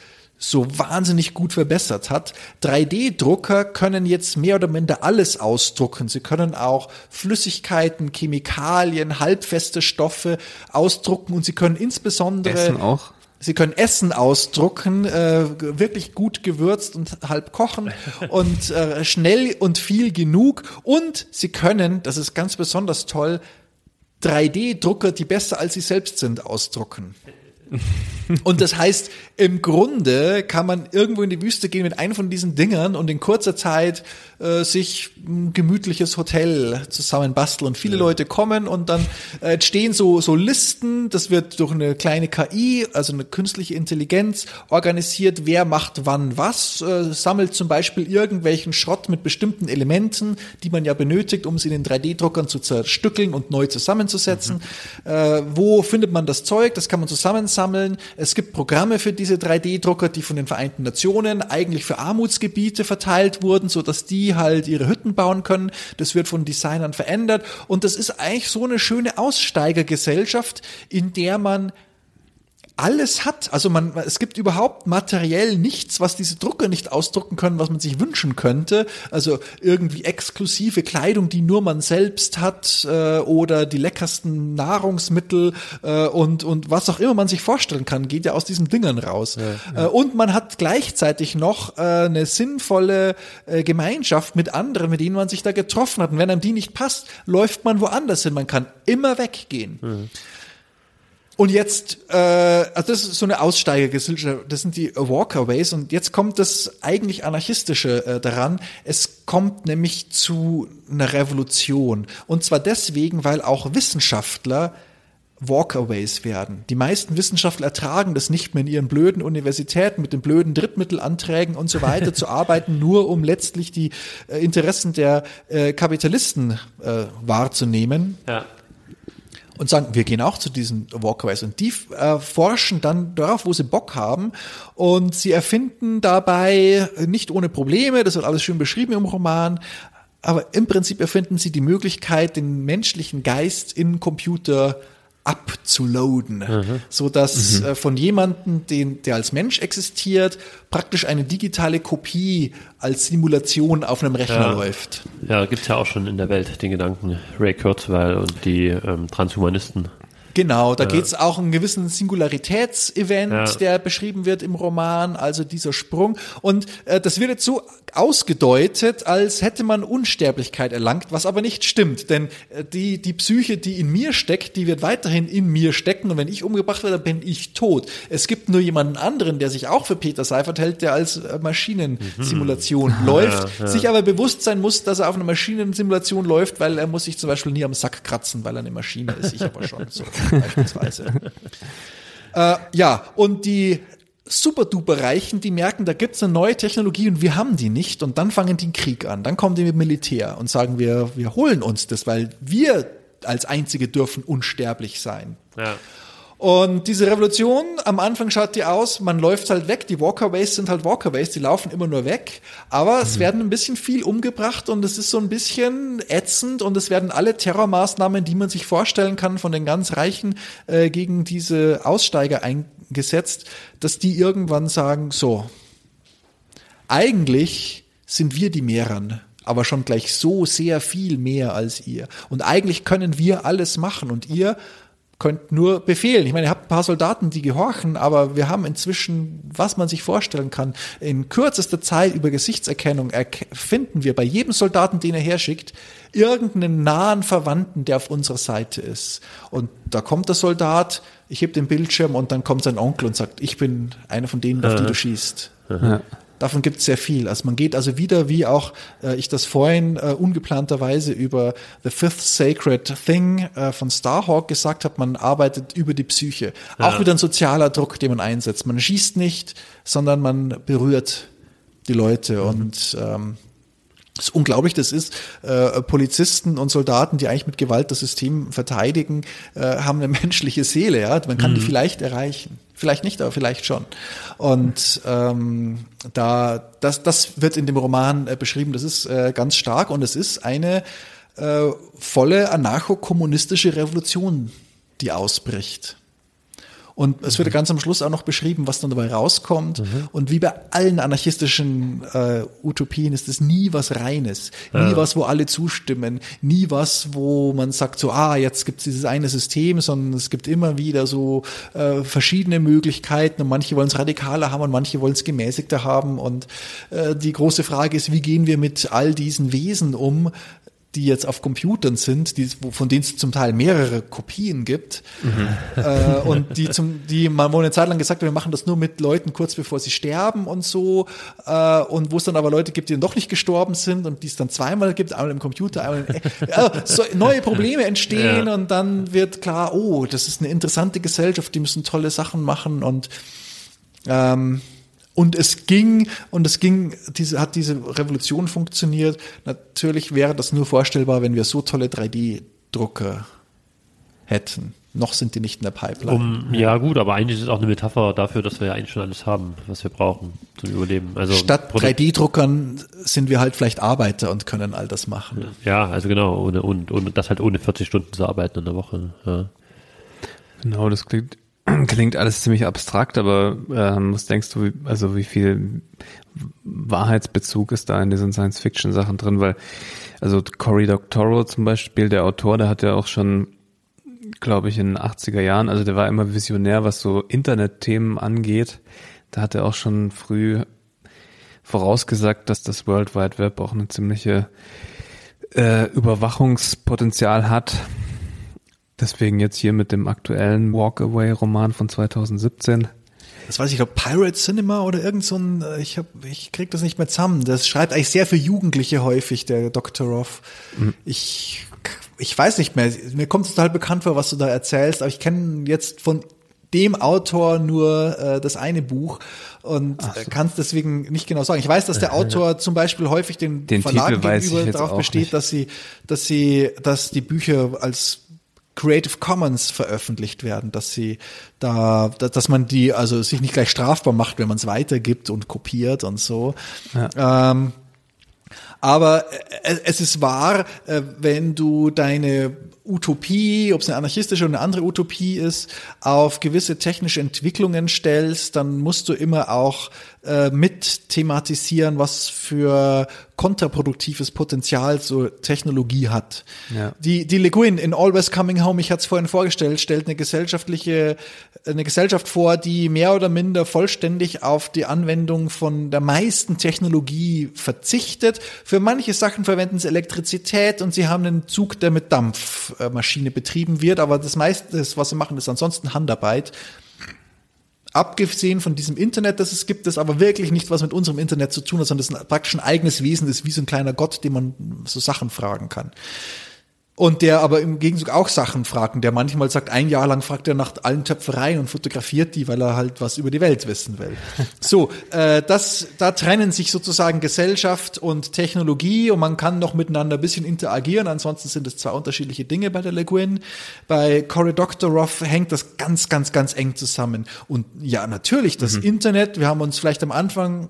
so wahnsinnig gut verbessert hat. 3D-Drucker können jetzt mehr oder minder alles ausdrucken. Sie können auch Flüssigkeiten, Chemikalien, halbfeste Stoffe ausdrucken und sie können insbesondere Essen auch. Sie können Essen ausdrucken, äh, wirklich gut gewürzt und halb kochen und äh, schnell und viel genug. Und sie können, das ist ganz besonders toll, 3D-Drucker, die besser als sie selbst sind, ausdrucken. Und das heißt, im Grunde kann man irgendwo in die Wüste gehen mit einem von diesen Dingern und in kurzer Zeit äh, sich ein gemütliches Hotel zusammen basteln. Und viele Leute kommen und dann äh, entstehen so, so Listen. Das wird durch eine kleine KI, also eine künstliche Intelligenz, organisiert, wer macht wann was, äh, sammelt zum Beispiel irgendwelchen Schrott mit bestimmten Elementen, die man ja benötigt, um sie in den 3D-Druckern zu zerstückeln und neu zusammenzusetzen. Äh, wo findet man das Zeug? Das kann man zusammensammeln. Es gibt Programme für diese 3D-Drucker, die von den Vereinten Nationen eigentlich für Armutsgebiete verteilt wurden, so dass die halt ihre Hütten bauen können. Das wird von Designern verändert. Und das ist eigentlich so eine schöne Aussteigergesellschaft, in der man alles hat. Also man, es gibt überhaupt materiell nichts, was diese Drucker nicht ausdrucken können, was man sich wünschen könnte. Also irgendwie exklusive Kleidung, die nur man selbst hat, äh, oder die leckersten Nahrungsmittel äh, und und was auch immer man sich vorstellen kann, geht ja aus diesen Dingern raus. Äh, und man hat gleichzeitig noch äh, eine sinnvolle äh, Gemeinschaft mit anderen, mit denen man sich da getroffen hat. Und wenn einem die nicht passt, läuft man woanders hin. Man kann immer weggehen. Und jetzt, äh, also das ist so eine Aussteigergesellschaft, das sind die Walkaways. Und jetzt kommt das eigentlich anarchistische äh, daran. Es kommt nämlich zu einer Revolution. Und zwar deswegen, weil auch Wissenschaftler Walkaways werden. Die meisten Wissenschaftler ertragen das nicht mehr in ihren blöden Universitäten mit den blöden Drittmittelanträgen und so weiter zu arbeiten, nur um letztlich die äh, Interessen der äh, Kapitalisten äh, wahrzunehmen. Ja. Und sagen, wir gehen auch zu diesen Walkaways. Und die äh, forschen dann darauf, wo sie Bock haben. Und sie erfinden dabei nicht ohne Probleme, das wird alles schön beschrieben im Roman, aber im Prinzip erfinden sie die Möglichkeit, den menschlichen Geist in Computer abzuloaden, mhm. so dass mhm. äh, von jemandem, den, der als Mensch existiert, praktisch eine digitale Kopie als Simulation auf einem Rechner Ja. läuft. Ja, gibt's ja auch schon in der Welt den Gedanken Ray Kurzweil und die ähm, Transhumanisten. Genau, da geht's auch um einen gewissen Singularitätsevent, Ja. der beschrieben wird im Roman, also dieser Sprung. Und äh, das wird jetzt so ausgedeutet, als hätte man Unsterblichkeit erlangt, was aber nicht stimmt. Denn äh, die, die Psyche, die in mir steckt, die wird weiterhin in mir stecken. Und wenn ich umgebracht werde, bin ich tot. Es gibt nur jemanden anderen, der sich auch für Peter Seifert hält, der als äh, Maschinensimulation läuft, sich aber bewusst sein muss, dass er auf einer Maschinensimulation läuft, weil er muss sich zum Beispiel nie am Sack kratzen, weil er eine Maschine ist. Ich aber schon, so beispielsweise. äh, ja, und die Super-Duper-Reichen, die merken, da gibt's eine neue Technologie und wir haben die nicht. Und dann fangen die einen Krieg an. Dann kommen die mit Militär und sagen, wir, wir holen uns das, weil wir als Einzige dürfen unsterblich sein. Ja. Und diese Revolution, am Anfang schaut die aus, man läuft halt weg, die Walkaways sind halt Walkaways, die laufen immer nur weg, aber es werden ein bisschen viel umgebracht und es ist so ein bisschen ätzend und es werden alle Terrormaßnahmen, die man sich vorstellen kann, von den ganz Reichen äh, gegen diese Aussteiger eingesetzt, dass die irgendwann sagen, so, eigentlich sind wir die Mehrern, aber schon gleich so sehr viel mehr als ihr. Und eigentlich können wir alles machen und ihr könnt nur befehlen. Ich meine, ihr habt ein paar Soldaten, die gehorchen, aber wir haben inzwischen, was man sich vorstellen kann, in kürzester Zeit über Gesichtserkennung erk- finden wir bei jedem Soldaten, den er herschickt, irgendeinen nahen Verwandten, der auf unserer Seite ist. Und da kommt der Soldat, ich heb den Bildschirm und dann kommt sein Onkel und sagt, ich bin einer von denen, auf die du schießt. Davon gibt es sehr viel. Also man geht also wieder, wie auch äh, ich das vorhin äh, ungeplanterweise über The Fifth Sacred Thing äh, von Starhawk gesagt habe, man arbeitet über die Psyche. Auch wieder ein sozialer Druck, den man einsetzt. Man schießt nicht, sondern man berührt die Leute und ähm, es ist unglaublich, das ist, äh, Polizisten und Soldaten, die eigentlich mit Gewalt das System verteidigen, äh, haben eine menschliche Seele, ja. Man kann die vielleicht erreichen. Vielleicht nicht, aber vielleicht schon. Und ähm, da, das, das wird in dem Roman äh, beschrieben, das ist äh, ganz stark und es ist eine äh, volle anarcho-kommunistische Revolution, die ausbricht. Und es wird ganz am Schluss auch noch beschrieben, was dann dabei rauskommt. Und wie bei allen anarchistischen äh, Utopien ist es nie was Reines, nie was, wo alle zustimmen, nie was, wo man sagt so, ah, jetzt gibt es dieses eine System, sondern es gibt immer wieder so äh, verschiedene Möglichkeiten. Und manche wollen es radikaler haben und manche wollen es gemäßigter haben. Und äh, die große Frage ist, wie gehen wir mit all diesen Wesen um, die jetzt auf Computern sind, die, von denen es zum Teil mehrere Kopien gibt. Äh, und die zum, die man wohl eine Zeit lang gesagt hat, wir machen das nur mit Leuten kurz bevor sie sterben und so. Äh, und wo es dann aber Leute gibt, die dann doch nicht gestorben sind und die es dann zweimal gibt, einmal im Computer, einmal in, äh, so neue Probleme entstehen Ja. und dann wird klar, oh, das ist eine interessante Gesellschaft, die müssen tolle Sachen machen und ähm, und es ging, und es ging, diese, hat diese Revolution funktioniert. Natürlich wäre das nur vorstellbar, wenn wir so tolle 3D-Drucker hätten. Noch sind die nicht in der Pipeline. Um, ja gut, aber eigentlich ist es auch eine Metapher dafür, dass wir ja eigentlich schon alles haben, was wir brauchen zum Überleben. Also Statt Produkt- 3D-Druckern sind wir halt vielleicht Arbeiter und können all das machen. Ja, also genau, ohne, und, und das halt ohne 40 Stunden zu arbeiten in der Woche. Ja. Genau, das klingt, klingt alles ziemlich abstrakt, aber ähm, was denkst du, wie- also wie viel Wahrheitsbezug ist da in diesen Science-Fiction-Sachen drin? Weil, also Cory Doctorow zum Beispiel, der Autor, der hat ja auch schon, glaube ich, in den 80er Jahren, also der war immer visionär, was so Internetthemen angeht. Da hat er auch schon früh vorausgesagt, dass das World Wide Web auch eine ziemliche äh, Überwachungspotenzial hat. Deswegen jetzt hier mit dem aktuellen Walkaway-Roman von 2017. Das weiß ich, ich glaube Pirate Cinema oder irgend so ein, äh, ich hab, ich krieg das nicht mehr zusammen. Das schreibt eigentlich sehr für Jugendliche häufig, der Dr. Roth. Mhm. Ich, ich weiß nicht mehr, mir kommt es total bekannt vor, was du da erzählst, aber ich kenne jetzt von dem Autor nur äh, das eine Buch und äh, kann es deswegen nicht genau sagen. Ich weiß, dass der Autor zum Beispiel häufig den, Den Verlagen Titel gegenüber darauf besteht, nicht. dass sie, dass sie, dass die Bücher als Creative Commons veröffentlicht werden, dass sie da, da- dass man die also sich nicht gleich strafbar macht, wenn man es weitergibt und kopiert und so. Ähm, aber äh, es ist wahr, äh, wenn du deine Utopie, ob es eine anarchistische oder eine andere Utopie ist, auf gewisse technische Entwicklungen stellst, dann musst du immer auch äh, mit thematisieren, was für kontraproduktives Potenzial so Technologie hat. Ja. Die, die Le Guin in Always Coming Home, ich hatte es vorhin vorgestellt, stellt eine gesellschaftliche, eine Gesellschaft vor, die mehr oder minder vollständig auf die Anwendung von der meisten Technologie verzichtet. Für manche Sachen verwenden sie Elektrizität und sie haben einen Zug, der mit Dampfmaschine betrieben wird, aber das meiste, was sie machen, ist ansonsten Handarbeit. Abgesehen von diesem Internet, das es gibt, das aber wirklich nichts, was mit unserem Internet zu tun hat, sondern das ist praktisch ein eigenes Wesen, das ist wie so ein kleiner Gott, dem man so Sachen fragen kann. Und der aber im Gegenzug auch Sachen fragt, und der manchmal sagt, ein Jahr lang fragt er nach allen Töpfereien und fotografiert die, weil er halt was über die Welt wissen will. So, äh, das, da trennen sich sozusagen Gesellschaft und Technologie und man kann noch miteinander ein bisschen interagieren, ansonsten sind es zwei unterschiedliche Dinge bei der Le Guin. Bei Cory Doctorow hängt das ganz, ganz, ganz eng zusammen. Und ja, natürlich, das Internet, wir haben uns vielleicht am Anfang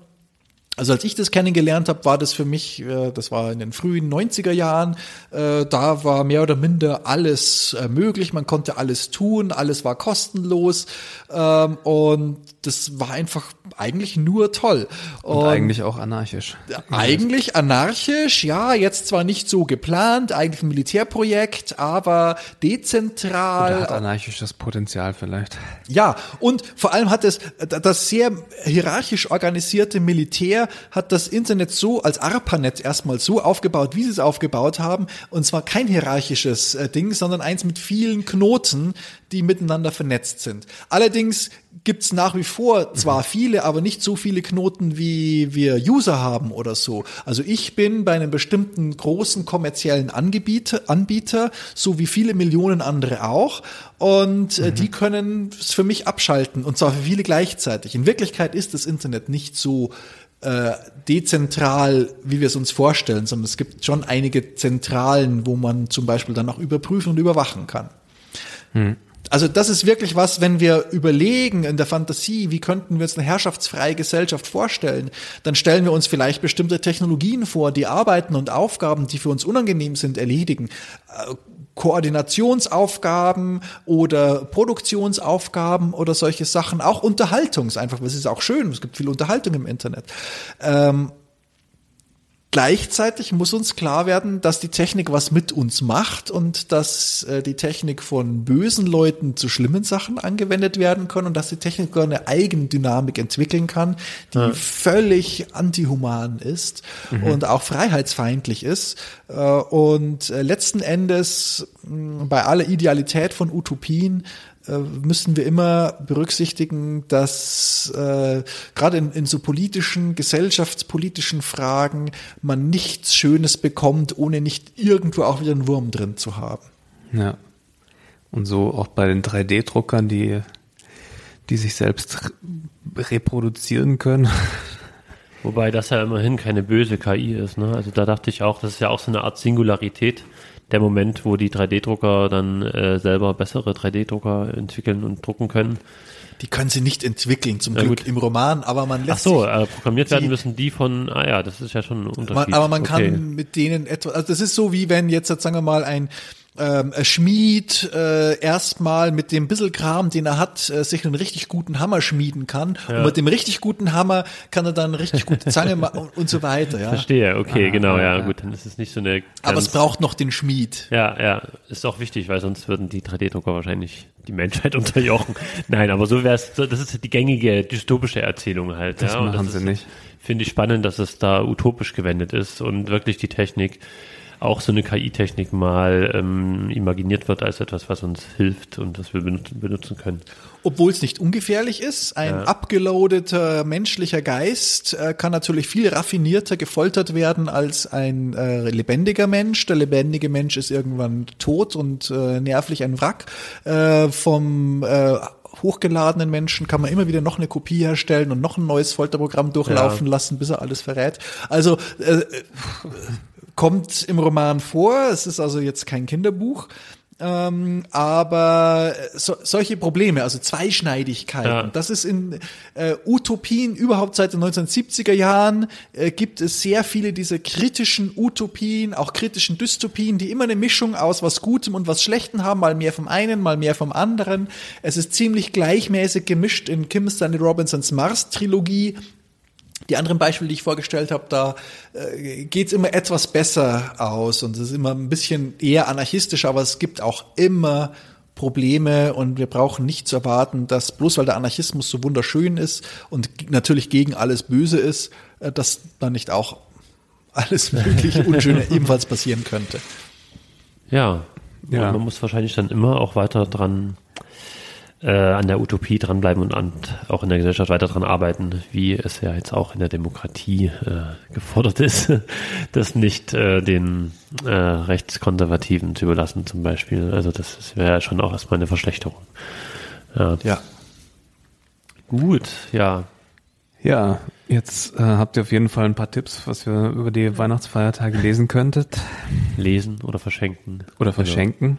also als ich das kennengelernt habe, war das für mich, äh, das war in den frühen 90er Jahren, äh, da war mehr oder minder alles äh, möglich, man konnte alles tun, alles war kostenlos. Ähm, und das war einfach eigentlich nur toll. Und eigentlich auch anarchisch. Eigentlich anarchisch, ja, jetzt zwar nicht so geplant, eigentlich ein Militärprojekt, aber dezentral. Oder hat anarchisches Potenzial vielleicht. Ja, und vor allem hat es das sehr hierarchisch organisierte Militär hat das Internet so als ARPANET erstmal so aufgebaut, wie sie es aufgebaut haben, und zwar kein hierarchisches äh, Ding, sondern eins mit vielen Knoten, die miteinander vernetzt sind. Allerdings gibt's nach wie vor zwar viele, aber nicht so viele Knoten, wie wir User haben oder so. Also ich bin bei einem bestimmten großen kommerziellen Angebieter, Anbieter, so wie viele Millionen andere auch. Und äh, die können es für mich abschalten und zwar für viele gleichzeitig. In Wirklichkeit ist das Internet nicht so äh, dezentral, wie wir es uns vorstellen, sondern es gibt schon einige Zentralen, wo man zum Beispiel dann auch überprüfen und überwachen kann. Also das ist wirklich was, wenn wir überlegen in der Fantasie, wie könnten wir uns eine herrschaftsfreie Gesellschaft vorstellen, dann stellen wir uns vielleicht bestimmte Technologien vor, die Arbeiten und Aufgaben, die für uns unangenehm sind, erledigen. Äh, Koordinationsaufgaben oder Produktionsaufgaben oder solche Sachen, auch Unterhaltungs einfach, weil es ist auch schön, es gibt viel Unterhaltung im Internet. Ähm, Gleichzeitig muss uns klar werden, dass die Technik was mit uns macht und dass äh, die Technik von bösen Leuten zu schlimmen Sachen angewendet werden kann und dass die Technik sogar eine Eigendynamik entwickeln kann, die völlig antihuman ist und auch freiheitsfeindlich ist. Äh, und äh, letzten Endes mh, bei aller Idealität von Utopien müssen wir immer berücksichtigen, dass äh, gerade in, in so politischen, gesellschaftspolitischen Fragen man nichts Schönes bekommt, ohne nicht irgendwo auch wieder einen Wurm drin zu haben. Ja. Und so auch bei den 3D-Druckern, die, die sich selbst reproduzieren können. Wobei das ja immerhin keine böse KI ist. Ne? Also da dachte ich auch, das ist ja auch so eine Art Singularität. Der Moment, wo die 3D-Drucker dann äh, selber bessere 3D-Drucker entwickeln und drucken können. Die können sie nicht entwickeln, zum Ja, Glück gut. im Roman, aber man Ach lässt so, sich, äh, programmiert werden müssen die von, ah ja, das ist ja schon ein Unterschied. man, aber man kann Okay. mit denen etwas, also das ist so wie wenn jetzt, sagen wir mal, ein ähm, Schmied äh, erstmal mit dem bissel Kram, den er hat, äh, sich einen richtig guten Hammer schmieden kann. Und mit dem richtig guten Hammer kann er dann eine richtig gute Zange machen und, und so weiter. Ja. Verstehe, okay, genau, ja, ja. gut, dann ist es nicht so eine Aber es braucht noch den Schmied. Ja, ja, ist auch wichtig, weil sonst würden die 3D-Drucker wahrscheinlich die Menschheit unterjochen. Nein, aber so wäre es, das ist die gängige dystopische Erzählung halt. Das ja, und machen das sie ist, nicht. Finde ich spannend, dass es da utopisch gewendet ist und wirklich die Technik auch so eine KI-Technik mal ähm, imaginiert wird als etwas, was uns hilft und das wir benutzen, benutzen können. Obwohl es nicht ungefährlich ist. Ein Ja. abgeloadeter menschlicher Geist äh, kann natürlich viel raffinierter gefoltert werden als ein äh, lebendiger Mensch. Der lebendige Mensch ist irgendwann tot und äh, nervlich ein Wrack. Äh, vom äh, hochgeladenen Menschen kann man immer wieder noch eine Kopie herstellen und noch ein neues Folterprogramm durchlaufen Ja. lassen, bis er alles verrät. Also äh, kommt im Roman vor. Es ist also jetzt kein Kinderbuch. Ähm, aber so, solche Probleme, also Zweischneidigkeiten, Ja. das ist in äh, Utopien überhaupt seit den 1970er Jahren äh, gibt es sehr viele dieser kritischen Utopien, auch kritischen Dystopien, die immer eine Mischung aus was Gutem und was Schlechtem haben, mal mehr vom einen, mal mehr vom anderen. Es ist ziemlich gleichmäßig gemischt in Kim Stanley Robinsons Mars-Trilogie. Die anderen Beispiele, die ich vorgestellt habe, da äh, geht's immer etwas besser aus und es ist immer ein bisschen eher anarchistisch, aber es gibt auch immer Probleme und wir brauchen nicht zu erwarten, dass bloß weil der Anarchismus so wunderschön ist und natürlich gegen alles böse ist, äh, dass dann nicht auch alles mögliche Unschöne ebenfalls passieren könnte. Ja, Ja. Man muss wahrscheinlich dann immer auch weiter dran äh, an der Utopie dranbleiben und an, auch in der Gesellschaft weiter dran arbeiten, wie es ja jetzt auch in der Demokratie äh, gefordert ist, das nicht äh, den äh, Rechtskonservativen zu überlassen zum Beispiel. Also das wäre ja schon auch erstmal eine Verschlechterung. Ja. Ja. Gut, ja. Ja, jetzt äh, habt ihr auf jeden Fall ein paar Tipps, was ihr über die Weihnachtsfeiertage lesen könntet Lesen oder verschenken. oder verschenken.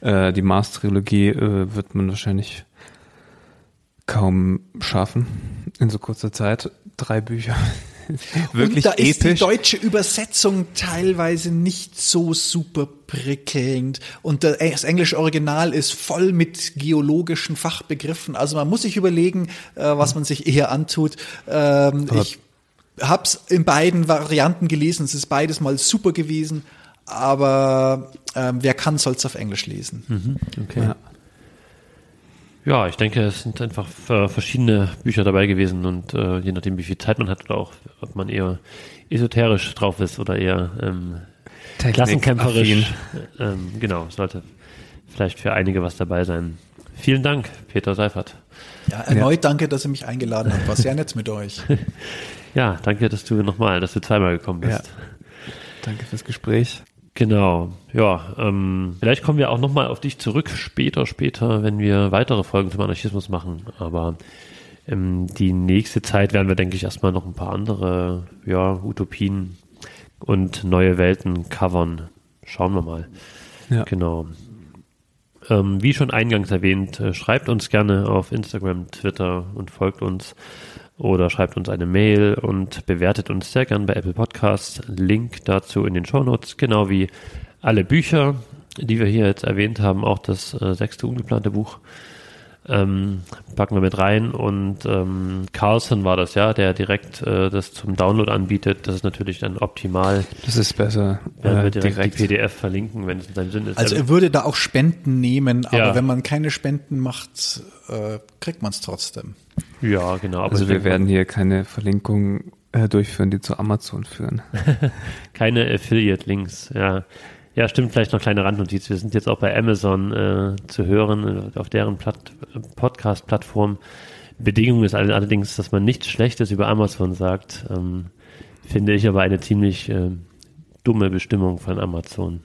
Äh, die Mars-Trilogie äh, wird man wahrscheinlich kaum schaffen in so kurzer Zeit. Drei Bücher. Wirklich und da ist die episch. deutsche Übersetzung teilweise nicht so super prickelnd und das englische Original ist voll mit geologischen Fachbegriffen. Also man muss sich überlegen, äh, was man sich eher antut. Ähm, ich hab's in beiden Varianten gelesen. Es ist beides mal super gewesen. Aber ähm, wer kann, soll's auf Englisch lesen. Okay. Ja. Ja, ich denke, es sind einfach verschiedene Bücher dabei gewesen und äh, je nachdem, wie viel Zeit man hat oder auch, ob man eher esoterisch drauf ist oder eher ähm, klassenkämpferisch. Ähm, genau, sollte vielleicht für einige was dabei sein. Vielen Dank, Peter Seifert. Ja, erneut danke, dass ihr mich eingeladen habt. War sehr nett mit euch. Ja, danke, dass du nochmal, dass du zweimal gekommen bist. Ja. Danke fürs Gespräch. Genau, ja. Ähm, vielleicht kommen wir auch nochmal auf dich zurück, später, später, wenn wir weitere Folgen zum Anarchismus machen. Aber ähm, die nächste Zeit werden wir, denke ich, erstmal noch ein paar andere ja, Utopien und neue Welten covern. Schauen wir mal. Ja. Genau. Ähm, wie schon eingangs erwähnt, äh, schreibt uns gerne auf Instagram, Twitter und folgt uns oder schreibt uns eine Mail und bewertet uns sehr gern bei Apple Podcasts. Link dazu in den Shownotes, genau wie alle Bücher, die wir hier jetzt erwähnt haben, auch das äh, sechste ungeplante Buch. Ähm, packen wir mit rein und ähm, Carlson war das ja, der direkt äh, das zum Download anbietet. Das ist natürlich dann optimal. Das ist besser. Werden äh, wir direkt, direkt. die PDF verlinken, wenn es in seinem Sinn ist. Also er würde da auch Spenden nehmen, aber Ja. wenn man keine Spenden macht, äh, kriegt man es trotzdem. ja, genau. Aber Also wir werden hier keine Verlinkungen äh, durchführen, die zu Amazon führen. Keine Affiliate-Links, ja. Ja, stimmt, vielleicht noch kleine Randnotiz. Wir sind jetzt auch bei Amazon äh, zu hören, äh, auf deren Platt, Podcast-Plattform. Bedingung ist all- allerdings, dass man nichts Schlechtes über Amazon sagt. Ähm, finde ich aber eine ziemlich äh, dumme Bestimmung von Amazon.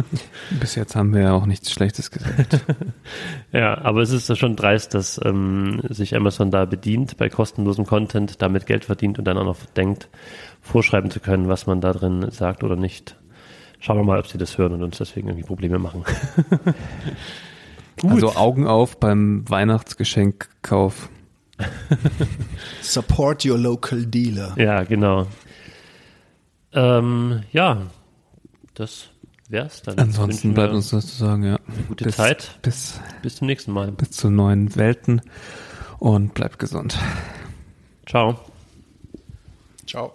Bis jetzt haben wir ja auch nichts Schlechtes gesagt. Ja, aber es ist schon dreist, dass ähm, sich Amazon da bedient bei kostenlosem Content, damit Geld verdient und dann auch noch denkt, vorschreiben zu können, was man da drin sagt oder nicht. Schauen wir mal, ob sie das hören und uns deswegen irgendwie Probleme machen. Also Augen auf beim Weihnachtsgeschenkkauf. Support your local dealer. Ja, genau. Ähm, ja, das wär's dann. Ansonsten bleibt uns das zu sagen, ja. gute bis, Zeit. Bis, Bis zum nächsten Mal. bis zu neuen Welten und bleibt gesund. Ciao. Ciao.